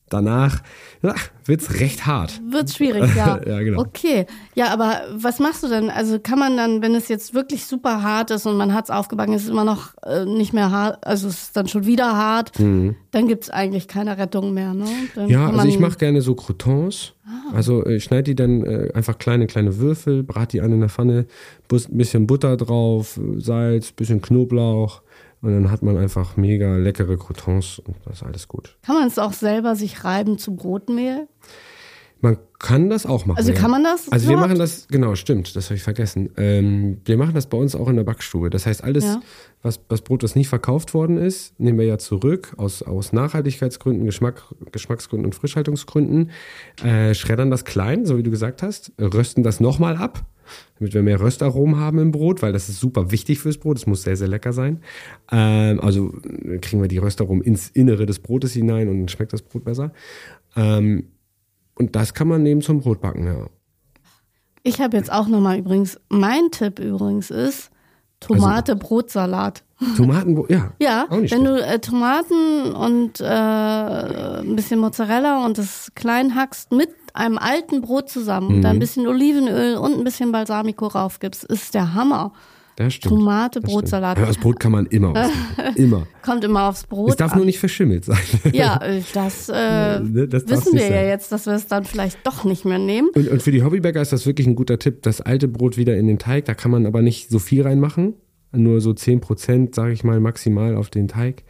danach ja, wird's recht hart. Wird's schwierig, ja. ja, genau. Okay. Ja, aber was machst du denn? Also kann man dann, wenn es jetzt wirklich super hart ist und man hat's aufgebacken, ist es immer noch äh, nicht mehr hart, also es ist dann schon wieder hart, mhm. dann gibt's eigentlich keine Rettung mehr, ne? Dann ja, also ich mache gerne so Croutons. Ah. Also ich schneide die dann äh, einfach kleine, kleine Würfel, brate die an in der Pfanne, bisschen Butter drauf, Salz, bisschen Knoblauch und dann hat man einfach mega leckere Croutons und das ist alles gut. Kann man es auch selber sich reiben zu Brotmehl? Man kann das auch machen. Also kann man das? Also wir machen das, genau, stimmt, das habe ich vergessen. Ähm, wir machen das bei uns auch in der Backstube. Das heißt, alles, ja. was, was Brot, das nicht verkauft worden ist, nehmen wir ja zurück aus, aus Nachhaltigkeitsgründen, Geschmack, Geschmacksgründen und Frischhaltungsgründen, äh, schreddern das klein, so wie du gesagt hast, rösten das nochmal ab damit wir mehr Röstaromen haben im Brot, weil das ist super wichtig fürs Brot. Es muss sehr, sehr lecker sein. Ähm, also kriegen wir die Röstaromen ins Innere des Brotes hinein und dann schmeckt das Brot besser. Ähm, und das kann man neben zum Brotbacken, ja. Ich habe jetzt auch nochmal übrigens, mein Tipp übrigens ist Tomate, also, Brotsalat. Tomatenbrot, ja. Ja, wenn schlecht. du äh, Tomaten und äh, ein bisschen Mozzarella und das klein hackst mit einem alten Brot zusammen mhm. und da ein bisschen Olivenöl und ein bisschen Balsamico raufgibst, ist der Hammer. Das stimmt. Tomate, das Brotsalat. Ja, das Brot kann man immer. Immer. Kommt immer aufs Brot. Es darf an. nur nicht verschimmelt sein. Ja, das, äh, ne, das wissen wir sein. ja jetzt, dass wir es dann vielleicht doch nicht mehr nehmen. Und, und für die Hobbybäcker ist das wirklich ein guter Tipp. Das alte Brot wieder in den Teig, da kann man aber nicht so viel reinmachen. Nur so 10 Prozent, sage ich mal, maximal auf den Teig.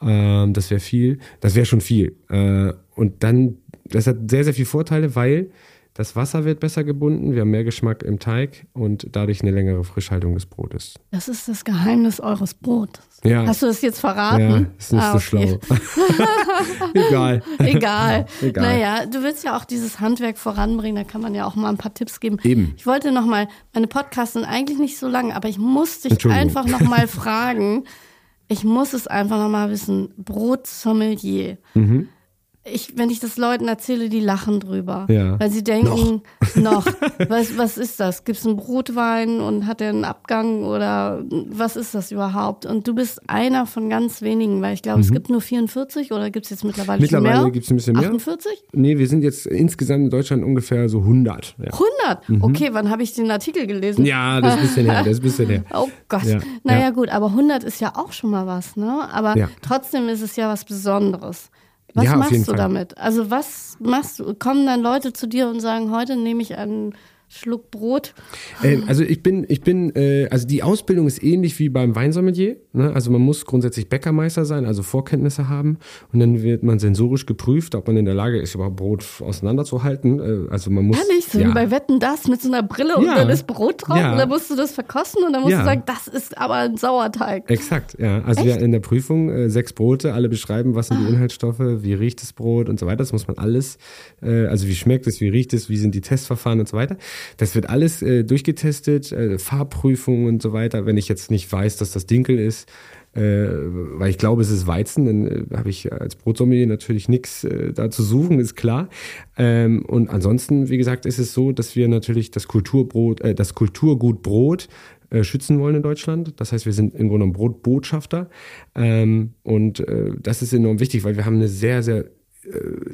Ähm, das wäre viel. Das wäre schon viel. Äh, und dann das hat sehr, sehr viele Vorteile, weil das Wasser wird besser gebunden, wir haben mehr Geschmack im Teig und dadurch eine längere Frischhaltung des Brotes. Das ist das Geheimnis eures Brotes. Ja. Hast du das jetzt verraten? Ja, ist nicht ah, so schlau. Egal. Egal. Egal. Naja, du willst ja auch dieses Handwerk voranbringen, da kann man ja auch mal ein paar Tipps geben. Eben. Ich wollte nochmal, meine Podcasts sind eigentlich nicht so lang, aber ich muss dich einfach nochmal fragen, ich muss es einfach nochmal wissen, Brotsommelier. Mhm ich, wenn ich das Leuten erzähle, die lachen drüber. Ja. Weil sie denken, noch, noch was, was ist das? Gibt es einen Brotwein und hat er einen Abgang oder was ist das überhaupt? Und du bist einer von ganz wenigen, weil ich glaube, mhm. es gibt nur 44 oder gibt es jetzt mittlerweile, mittlerweile mehr? gibt es ein bisschen mehr. 48? Nee, wir sind jetzt insgesamt in Deutschland ungefähr so 100. Ja. 100? Mhm. Okay, wann habe ich den Artikel gelesen? Ja, das ist ein bisschen her, das ist ein bisschen her. Oh Gott. Ja. Naja, ja. gut, aber 100 ist ja auch schon mal was, ne? Aber trotzdem ist es ja was Besonderes. Was ja, machst du Fall. damit? Also was machst du? Kommen dann Leute zu dir und sagen, heute nehme ich ein Schluck Brot. Äh, also ich bin, ich bin, äh, also die Ausbildung ist ähnlich wie beim Weinsommelier. Ne? Also man muss grundsätzlich Bäckermeister sein, also Vorkenntnisse haben. Und dann wird man sensorisch geprüft, ob man in der Lage ist, überhaupt Brot auseinanderzuhalten. Äh, also man muss. Ehrlich, so ja. wie bei Wetten das mit so einer Brille und Ja. dann ist Brot drauf Ja. und dann musst du das verkosten und dann musst du sagen, das ist aber ein Sauerteig. Exakt, ja. Also wir in der Prüfung äh, sechs Brote, alle beschreiben, was sind die Inhaltsstoffe, wie riecht das Brot und so weiter. Das muss man alles, äh, also wie schmeckt es, wie riecht es, wie sind die Testverfahren und so weiter. Das wird alles äh, durchgetestet, äh, Farbprüfungen und so weiter. Wenn ich jetzt nicht weiß, dass das Dinkel ist, äh, weil ich glaube, es ist Weizen, dann äh, habe ich als Brotsommelier natürlich nichts äh, da zu suchen, ist klar. Ähm, und ansonsten, wie gesagt, ist es so, dass wir natürlich das Kulturbrot, äh, das Kulturgut Brot äh, schützen wollen in Deutschland. Das heißt, wir sind im Grunde genommen Brotbotschafter. Ähm, und äh, das ist enorm wichtig, weil wir haben eine sehr, sehr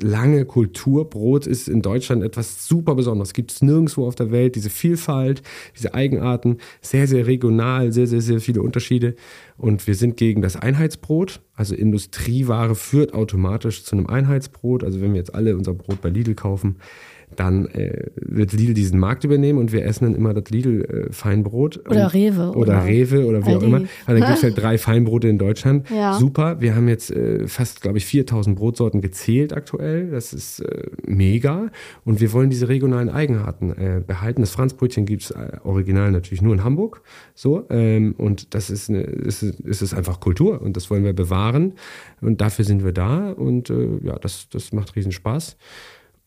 lange Kultur. Brot ist in Deutschland etwas super Besonderes. Gibt es nirgendwo auf der Welt. Diese Vielfalt, diese Eigenarten, sehr, sehr regional, sehr, sehr, sehr viele Unterschiede. Und wir sind gegen das Einheitsbrot. Also Industrieware führt automatisch zu einem Einheitsbrot. Also wenn wir jetzt alle unser Brot bei Lidl kaufen, dann äh, wird Lidl diesen Markt übernehmen und wir essen dann immer das Lidl-Feinbrot. Oder Rewe Oder, oder Rewe oder wie auch Aldi. immer. Also dann gibt es halt drei Feinbrote in Deutschland. Ja. Super. Wir haben jetzt äh, fast, glaube ich, 4000 Brotsorten gezählt aktuell. Das ist äh, mega. Und wir wollen diese regionalen Eigenarten äh, behalten. Das Franzbrötchen gibt es äh, original natürlich nur in Hamburg. So. Ähm, und das ist, eine, ist, ist, ist einfach Kultur. Und das wollen wir bewahren. Und dafür sind wir da. Und äh, ja, das, das macht riesen Spaß.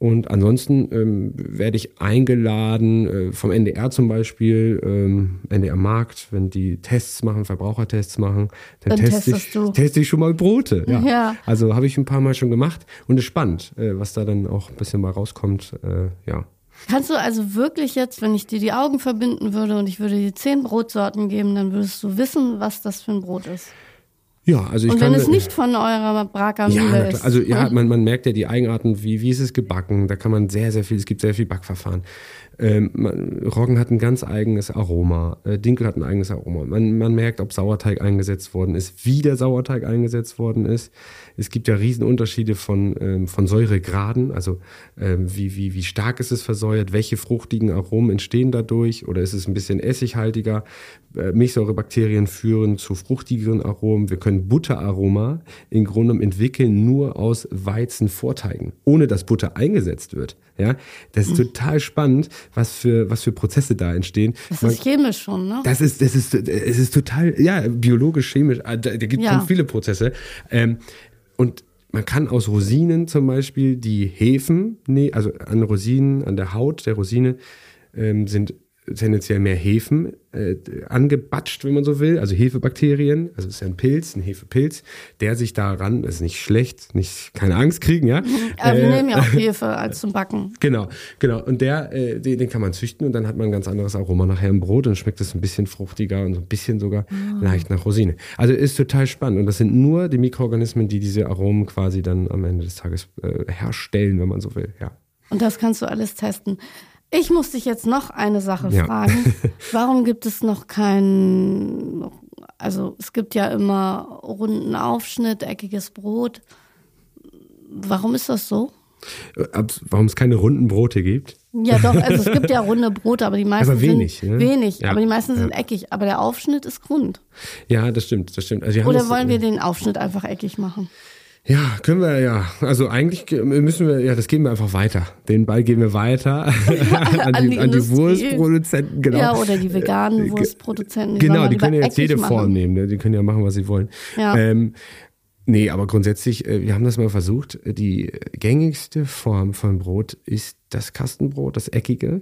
Und ansonsten ähm, werde ich eingeladen äh, vom NDR zum Beispiel, ähm, NDR Markt, wenn die Tests machen, Verbrauchertests machen, dann, Dann teste, ich, du. teste ich schon mal Brote. Ja. Ja. Also habe ich ein paar Mal schon gemacht und ist spannend, äh, was da dann auch ein bisschen mal rauskommt. Äh, ja. Kannst du also wirklich jetzt, wenn ich dir die Augen verbinden würde und ich würde dir zehn Brotsorten geben, dann würdest du wissen, was das für ein Brot ist. Ja, also ich Und kann wenn es nicht von eurer Braker Ja, ist. also ja, man, man merkt ja die Eigenarten, wie, wie ist es gebacken, da kann man sehr, sehr viel, es gibt sehr viel Backverfahren. Ähm, Roggen hat ein ganz eigenes Aroma, äh, Dinkel hat ein eigenes Aroma. Man, man merkt, ob Sauerteig eingesetzt worden ist, wie der Sauerteig eingesetzt worden ist. Es gibt ja Riesenunterschiede von, ähm, von Säuregraden, also ähm, wie, wie, wie stark ist es versäuert, welche fruchtigen Aromen entstehen dadurch oder ist es ein bisschen essighaltiger. Äh, Milchsäurebakterien führen zu fruchtigeren Aromen. Wir können Butteraroma im Grunde genommen entwickeln nur aus Weizenvorteigen, ohne dass Butter eingesetzt wird. Ja, das ist total spannend, was für, was für Prozesse da entstehen. das Man- ist chemisch schon, ne? das ist, das ist, es ist total, ja, biologisch, chemisch, ah, da, da gibt es Ja. schon viele Prozesse. Ähm, und man kann aus Rosinen zum Beispiel die Hefen, nee, also an Rosinen, an der Haut der Rosine ähm, sind tendenziell mehr Hefen äh, angebatscht, wenn man so will, also Hefebakterien, also es ist ja ein Pilz, ein Hefepilz, der sich daran, das ist nicht schlecht, nicht keine Angst kriegen, ja. Aber wir Äh, nehmen ja auch Hefe als zum Backen. Genau, genau. Und der, äh, den, den kann man züchten und dann hat man ein ganz anderes Aroma nachher im Brot und schmeckt es ein bisschen fruchtiger und so ein bisschen sogar leicht nach Rosine. Also ist total spannend und das sind nur die Mikroorganismen, die diese Aromen quasi dann am Ende des Tages äh, herstellen, wenn man so will. Ja. Und das kannst du alles testen. Ich muss dich jetzt noch eine Sache Ja. fragen. Warum gibt es noch keinen, also es gibt ja immer runden Aufschnitt, eckiges Brot. Warum ist das so? Äh, Warum es keine runden Brote gibt? Ja, doch, also es gibt ja runde Brote, aber die meisten Aber wenig, sind ne? wenig, Ja, aber die meisten ja. sind eckig, aber der Aufschnitt ist rund. Ja, das stimmt, das stimmt. Also Oder wollen wir den Aufschnitt einfach eckig machen? Ja, können wir ja. Also eigentlich müssen wir, ja, das geben wir einfach weiter. Den Ball geben wir weiter an, An die, die an die. Wurstproduzenten, genau. Ja, oder die veganen Äh, Wurstproduzenten. Die Genau, die können ja jetzt jede eckig Form machen. nehmen, ne? die können ja machen, was sie wollen. Ja. Ähm, nee, aber grundsätzlich, äh, wir haben das mal versucht, die gängigste Form von Brot ist das Kastenbrot, das eckige.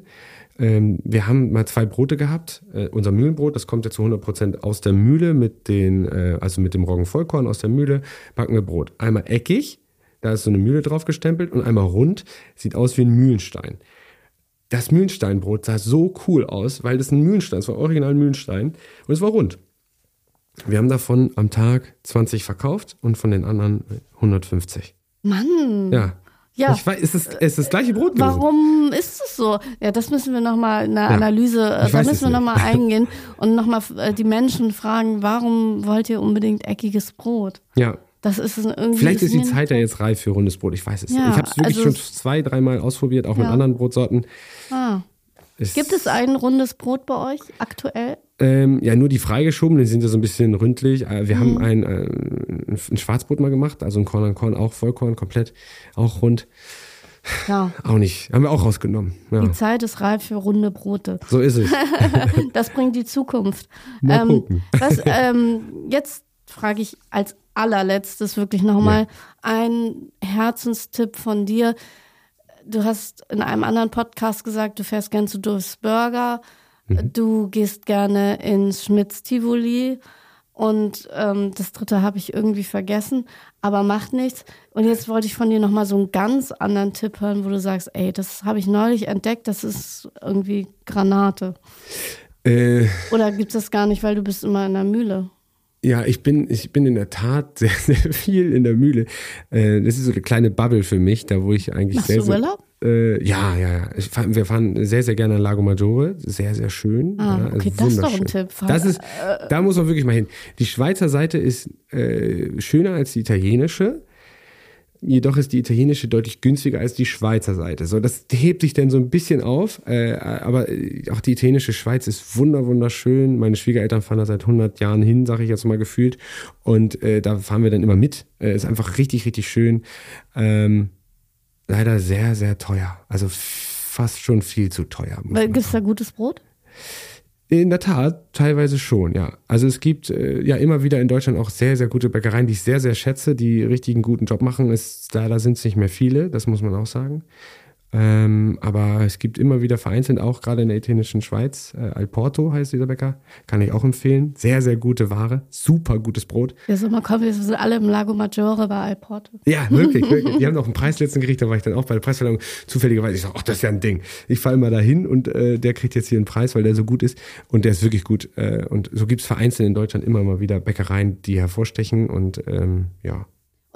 Ähm, wir haben mal zwei Brote gehabt. Äh, unser Mühlenbrot, das kommt ja zu 100% aus der Mühle mit den, äh, also mit dem Roggenvollkorn aus der Mühle, backen wir Brot. Einmal eckig, da ist so eine Mühle drauf gestempelt und einmal rund, sieht aus wie ein Mühlenstein. Das Mühlensteinbrot sah so cool aus, weil das ein Mühlenstein, es war original Mühlenstein und es war rund. Wir haben davon am Tag 20 verkauft und von den anderen 150. Mann. Ja. Ja. Ich weiß, es ist, es ist das gleiche Brot gewesen. Warum ist es so? Ja, das müssen wir nochmal in der Analyse, äh, da müssen wir nochmal eingehen und nochmal die Menschen fragen, warum wollt ihr unbedingt eckiges Brot? Ja. Das ist irgendwie. Vielleicht ist die Zeit ja jetzt reif für rundes Brot. Ich weiß es. Ja, ich habe es wirklich also schon zwei, dreimal ausprobiert, auch mit Ja. anderen Brotsorten. Ah, Es, Gibt es ein rundes Brot bei euch aktuell? Ähm, ja, nur die freigeschobenen sind ja so ein bisschen ründlich. Äh, Wir haben ein, äh, ein Schwarzbrot mal gemacht, also ein Korn an Korn, auch Vollkorn, komplett, auch rund. Ja. Auch nicht. Haben wir auch rausgenommen. Ja. Die Zeit ist reif für runde Brote. So ist es. Das bringt die Zukunft. Mal ähm, gucken. Was, ähm, jetzt frage ich als allerletztes wirklich nochmal ein Herzenstipp von dir. Du hast in einem anderen Podcast gesagt, du fährst gern zu Doves Burger, Mhm. du gehst gerne ins Schmitz Tivoli und ähm, das dritte habe ich irgendwie vergessen, aber macht nichts. Und jetzt wollte ich von dir nochmal so einen ganz anderen Tipp hören, wo du sagst, ey, das habe ich neulich entdeckt, das ist irgendwie Granate. Äh, Oder gibt es das gar nicht, weil du bist immer in der Mühle? ja, ich bin, ich bin in der Tat sehr, sehr viel in der Mühle. Äh, das ist so eine kleine Bubble für mich, da wo ich eigentlich Machst sehr, du Urlaub? Äh, ja, ja, ja. Fahr, wir fahren sehr, sehr gerne an Lago Maggiore. Sehr, sehr schön. Ah, ja, okay, das ist doch ein. Tipp. Das ist, da muss man wirklich mal hin. Die Schweizer Seite ist äh, schöner als die italienische. Jedoch ist die italienische deutlich günstiger als die Schweizer Seite. So, das hebt sich dann so ein bisschen auf. Äh, aber äh, auch die italienische Schweiz ist wunder wunderschön. Meine Schwiegereltern fahren da seit 100 Jahren hin, sage ich jetzt mal gefühlt. Und äh, da fahren wir dann immer mit. Äh, ist einfach richtig, richtig schön. Ähm, leider sehr, sehr teuer. Also fast schon viel zu teuer. man Gibt es da gutes Brot? in der Tat, teilweise schon, ja. Also es gibt äh, ja immer wieder in Deutschland auch sehr, sehr gute Bäckereien, die ich sehr, sehr schätze, die richtigen guten Job machen. Es, leider sind es nicht mehr viele, das muss man auch sagen. Ähm, aber es gibt immer wieder vereinzelt, auch gerade in der italienischen Schweiz, äh, Alporto heißt dieser Bäcker, kann ich auch empfehlen. Sehr, sehr gute Ware, super gutes Brot. Ja, sag mal, komm, wir sind alle im Lago Maggiore bei Alporto. Ja, wirklich, wirklich. Die haben noch einen Preis letzten gekriegt, da war ich dann auch bei der Preisverleihung zufälligerweise. Ich sag, ach, das ist ja ein Ding. Ich fahre immer dahin und äh, der kriegt jetzt hier einen Preis, weil der so gut ist. Und der ist wirklich gut. Äh, und so gibt's vereinzelt in Deutschland immer mal wieder Bäckereien, die hervorstechen. Und ähm, ja,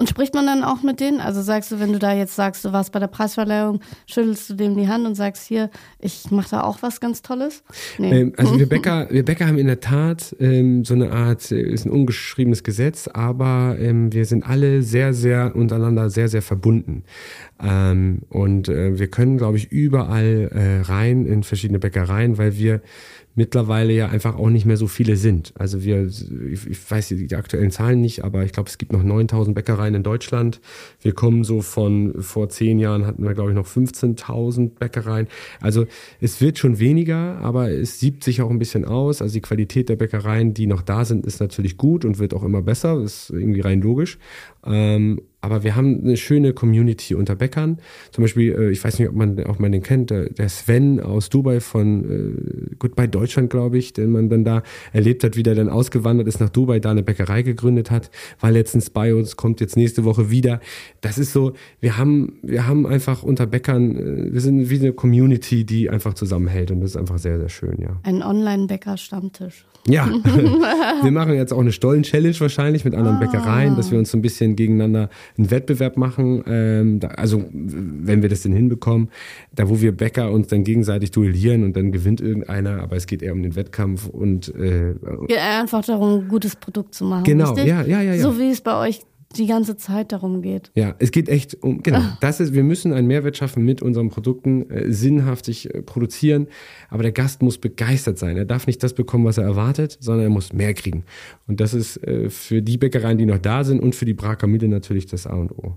Und spricht man dann auch mit denen? Also sagst du, wenn du da jetzt sagst, du warst bei der Preisverleihung, schüttelst du dem die Hand und sagst hier, ich mache da auch was ganz Tolles? Nee. Ähm, also wir Bäcker, wir Bäcker haben in der Tat ähm, so eine Art, äh, ist ein ungeschriebenes Gesetz, aber ähm, wir sind alle sehr, sehr untereinander sehr, sehr verbunden. Ähm, und äh, wir können, glaube ich, überall äh, rein in verschiedene Bäckereien, weil wir mittlerweile ja einfach auch nicht mehr so viele sind. Also wir, ich, ich weiß die, aktuellen Zahlen nicht, aber ich glaube, es gibt noch 9000 Bäckereien in Deutschland. Wir kommen so von, vor zehn Jahren hatten wir, glaube ich, noch 15.000 Bäckereien. Also es wird schon weniger, aber es siebt sich auch ein bisschen aus. Also die Qualität der Bäckereien, die noch da sind, ist natürlich gut und wird auch immer besser. Das ist irgendwie rein logisch. Ähm, aber wir haben eine schöne Community unter Bäckern. Zum Beispiel, äh, ich weiß nicht, ob man, ob man den kennt, der, der Sven aus Dubai von äh, Goodbye Deutschland, glaube ich, den man dann da erlebt hat, wie der dann ausgewandert ist nach Dubai, da eine Bäckerei gegründet hat, war letztens bei uns, kommt jetzt nächste Woche wieder. Das ist so, wir haben, wir haben einfach unter Bäckern, äh, wir sind wie eine Community, die einfach zusammenhält und das ist einfach sehr, sehr schön, ja. Ein Online-Bäcker-Stammtisch. Ja, wir machen jetzt auch eine Stollen-Challenge wahrscheinlich mit anderen Bäckereien, dass wir uns so ein bisschen gegeneinander einen Wettbewerb machen. Ähm, da, also wenn wir das denn hinbekommen, da wo wir Bäcker uns dann gegenseitig duellieren und dann gewinnt irgendeiner, aber es geht eher um den Wettkampf und äh, Geht einfach darum, ein gutes Produkt zu machen. Genau, richtig? ja, ja, ja, ja. So wie es bei euch die ganze Zeit darum geht. Ja, es geht echt um, genau, das ist, wir müssen einen Mehrwert schaffen mit unseren Produkten, äh, sinnhaftig äh, produzieren, aber der Gast muss begeistert sein. Er darf nicht das bekommen, was er erwartet, sondern er muss mehr kriegen. Und das ist äh, für die Bäckereien, die noch da sind und für die Brakamille natürlich das A und O.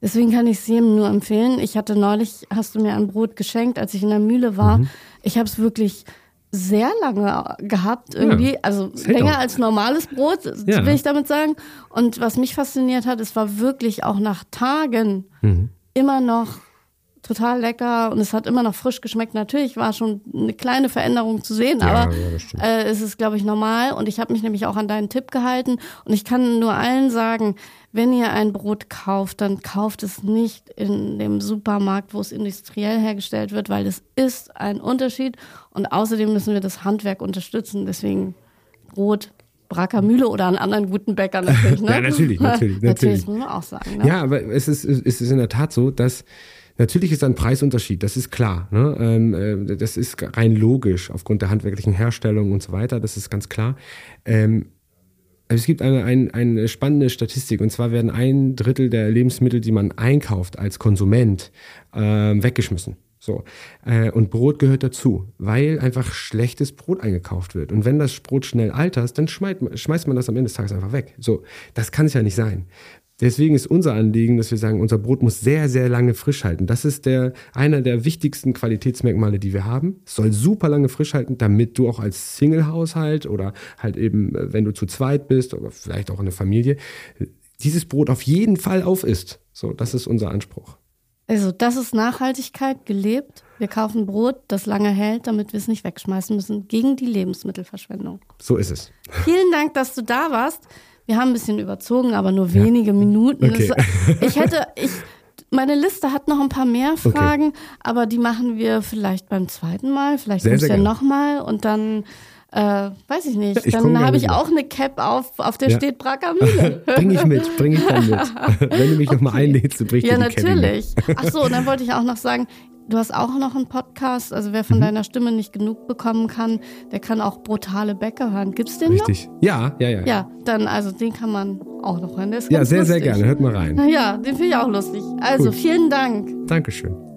Deswegen kann ich es jedem nur empfehlen. Ich hatte neulich, hast du mir ein Brot geschenkt, als ich in der Mühle war. Mhm. Ich habe es wirklich sehr lange gehabt irgendwie, Ja, also länger auch. als normales Brot, Ja. will ich damit sagen. Und was mich fasziniert hat, es war wirklich auch nach Tagen Mhm. immer noch total lecker und es hat immer noch frisch geschmeckt. Natürlich war schon eine kleine Veränderung zu sehen, Ja, aber äh, es ist, glaube ich, normal. Und ich habe mich nämlich auch an deinen Tipp gehalten. Und ich kann nur allen sagen, wenn ihr ein Brot kauft, dann kauft es nicht in dem Supermarkt, wo es industriell hergestellt wird, weil es ist ein Unterschied. Und außerdem müssen wir das Handwerk unterstützen. Deswegen Brot, Bracker Mühle oder einen anderen guten Bäcker natürlich. Ne? Ja, natürlich, natürlich, natürlich. natürlich. muss man auch sagen. Ne? Ja, aber es ist, es ist in der Tat so, dass natürlich ist ein Preisunterschied, das ist klar. Ne? Ähm, äh, das ist rein logisch aufgrund der handwerklichen Herstellung und so weiter, das ist ganz klar. Aber es gibt eine, eine, eine spannende Statistik und zwar werden ein Drittel der Lebensmittel, die man einkauft als Konsument, ähm, weggeschmissen. So. Äh, und Brot gehört dazu, weil einfach schlechtes Brot eingekauft wird. Und wenn das Brot schnell altert, dann schmeißt man das am Ende des Tages einfach weg. So, das kann es ja nicht sein. Deswegen ist unser Anliegen, dass wir sagen, unser Brot muss sehr, sehr lange frisch halten. Das ist der, einer der wichtigsten Qualitätsmerkmale, die wir haben. Es soll super lange frisch halten, damit du auch als Single-Haushalt oder halt eben, äh, wenn du zu zweit bist oder vielleicht auch eine Familie, dieses Brot auf jeden Fall auf isst. So, das ist unser Anspruch. Also, das ist Nachhaltigkeit gelebt. Wir kaufen Brot, das lange hält, damit wir es nicht wegschmeißen müssen, gegen die Lebensmittelverschwendung. So ist es. Vielen Dank, dass du da warst. Wir haben ein bisschen überzogen, aber nur wenige ja. Minuten. Okay. ich hätte, ich, meine Liste hat noch ein paar mehr Fragen, okay. aber die machen wir vielleicht beim zweiten Mal. Vielleicht sehr, sehr ja nochmal und dann äh, weiß ich nicht. Ja, dann habe ich auch eine Cap auf, auf der ja. steht Bragamine. bring ich mit, bring ich dann mit. Wenn du mich okay. nochmal einlädst, bring ich Ja, natürlich. Ach so, und dann wollte ich auch noch sagen, Du hast auch noch einen Podcast, also wer von mhm. deiner Stimme nicht genug bekommen kann, der kann auch brutale Bäcke hören. Gibt's den Richtig. noch? Ja, ja, ja. Ja, dann, also den kann man auch noch hören. ja, sehr, lustig. sehr gerne. Hört mal rein. Ja, den finde ich auch lustig. Also Gut. vielen Dank. Dankeschön.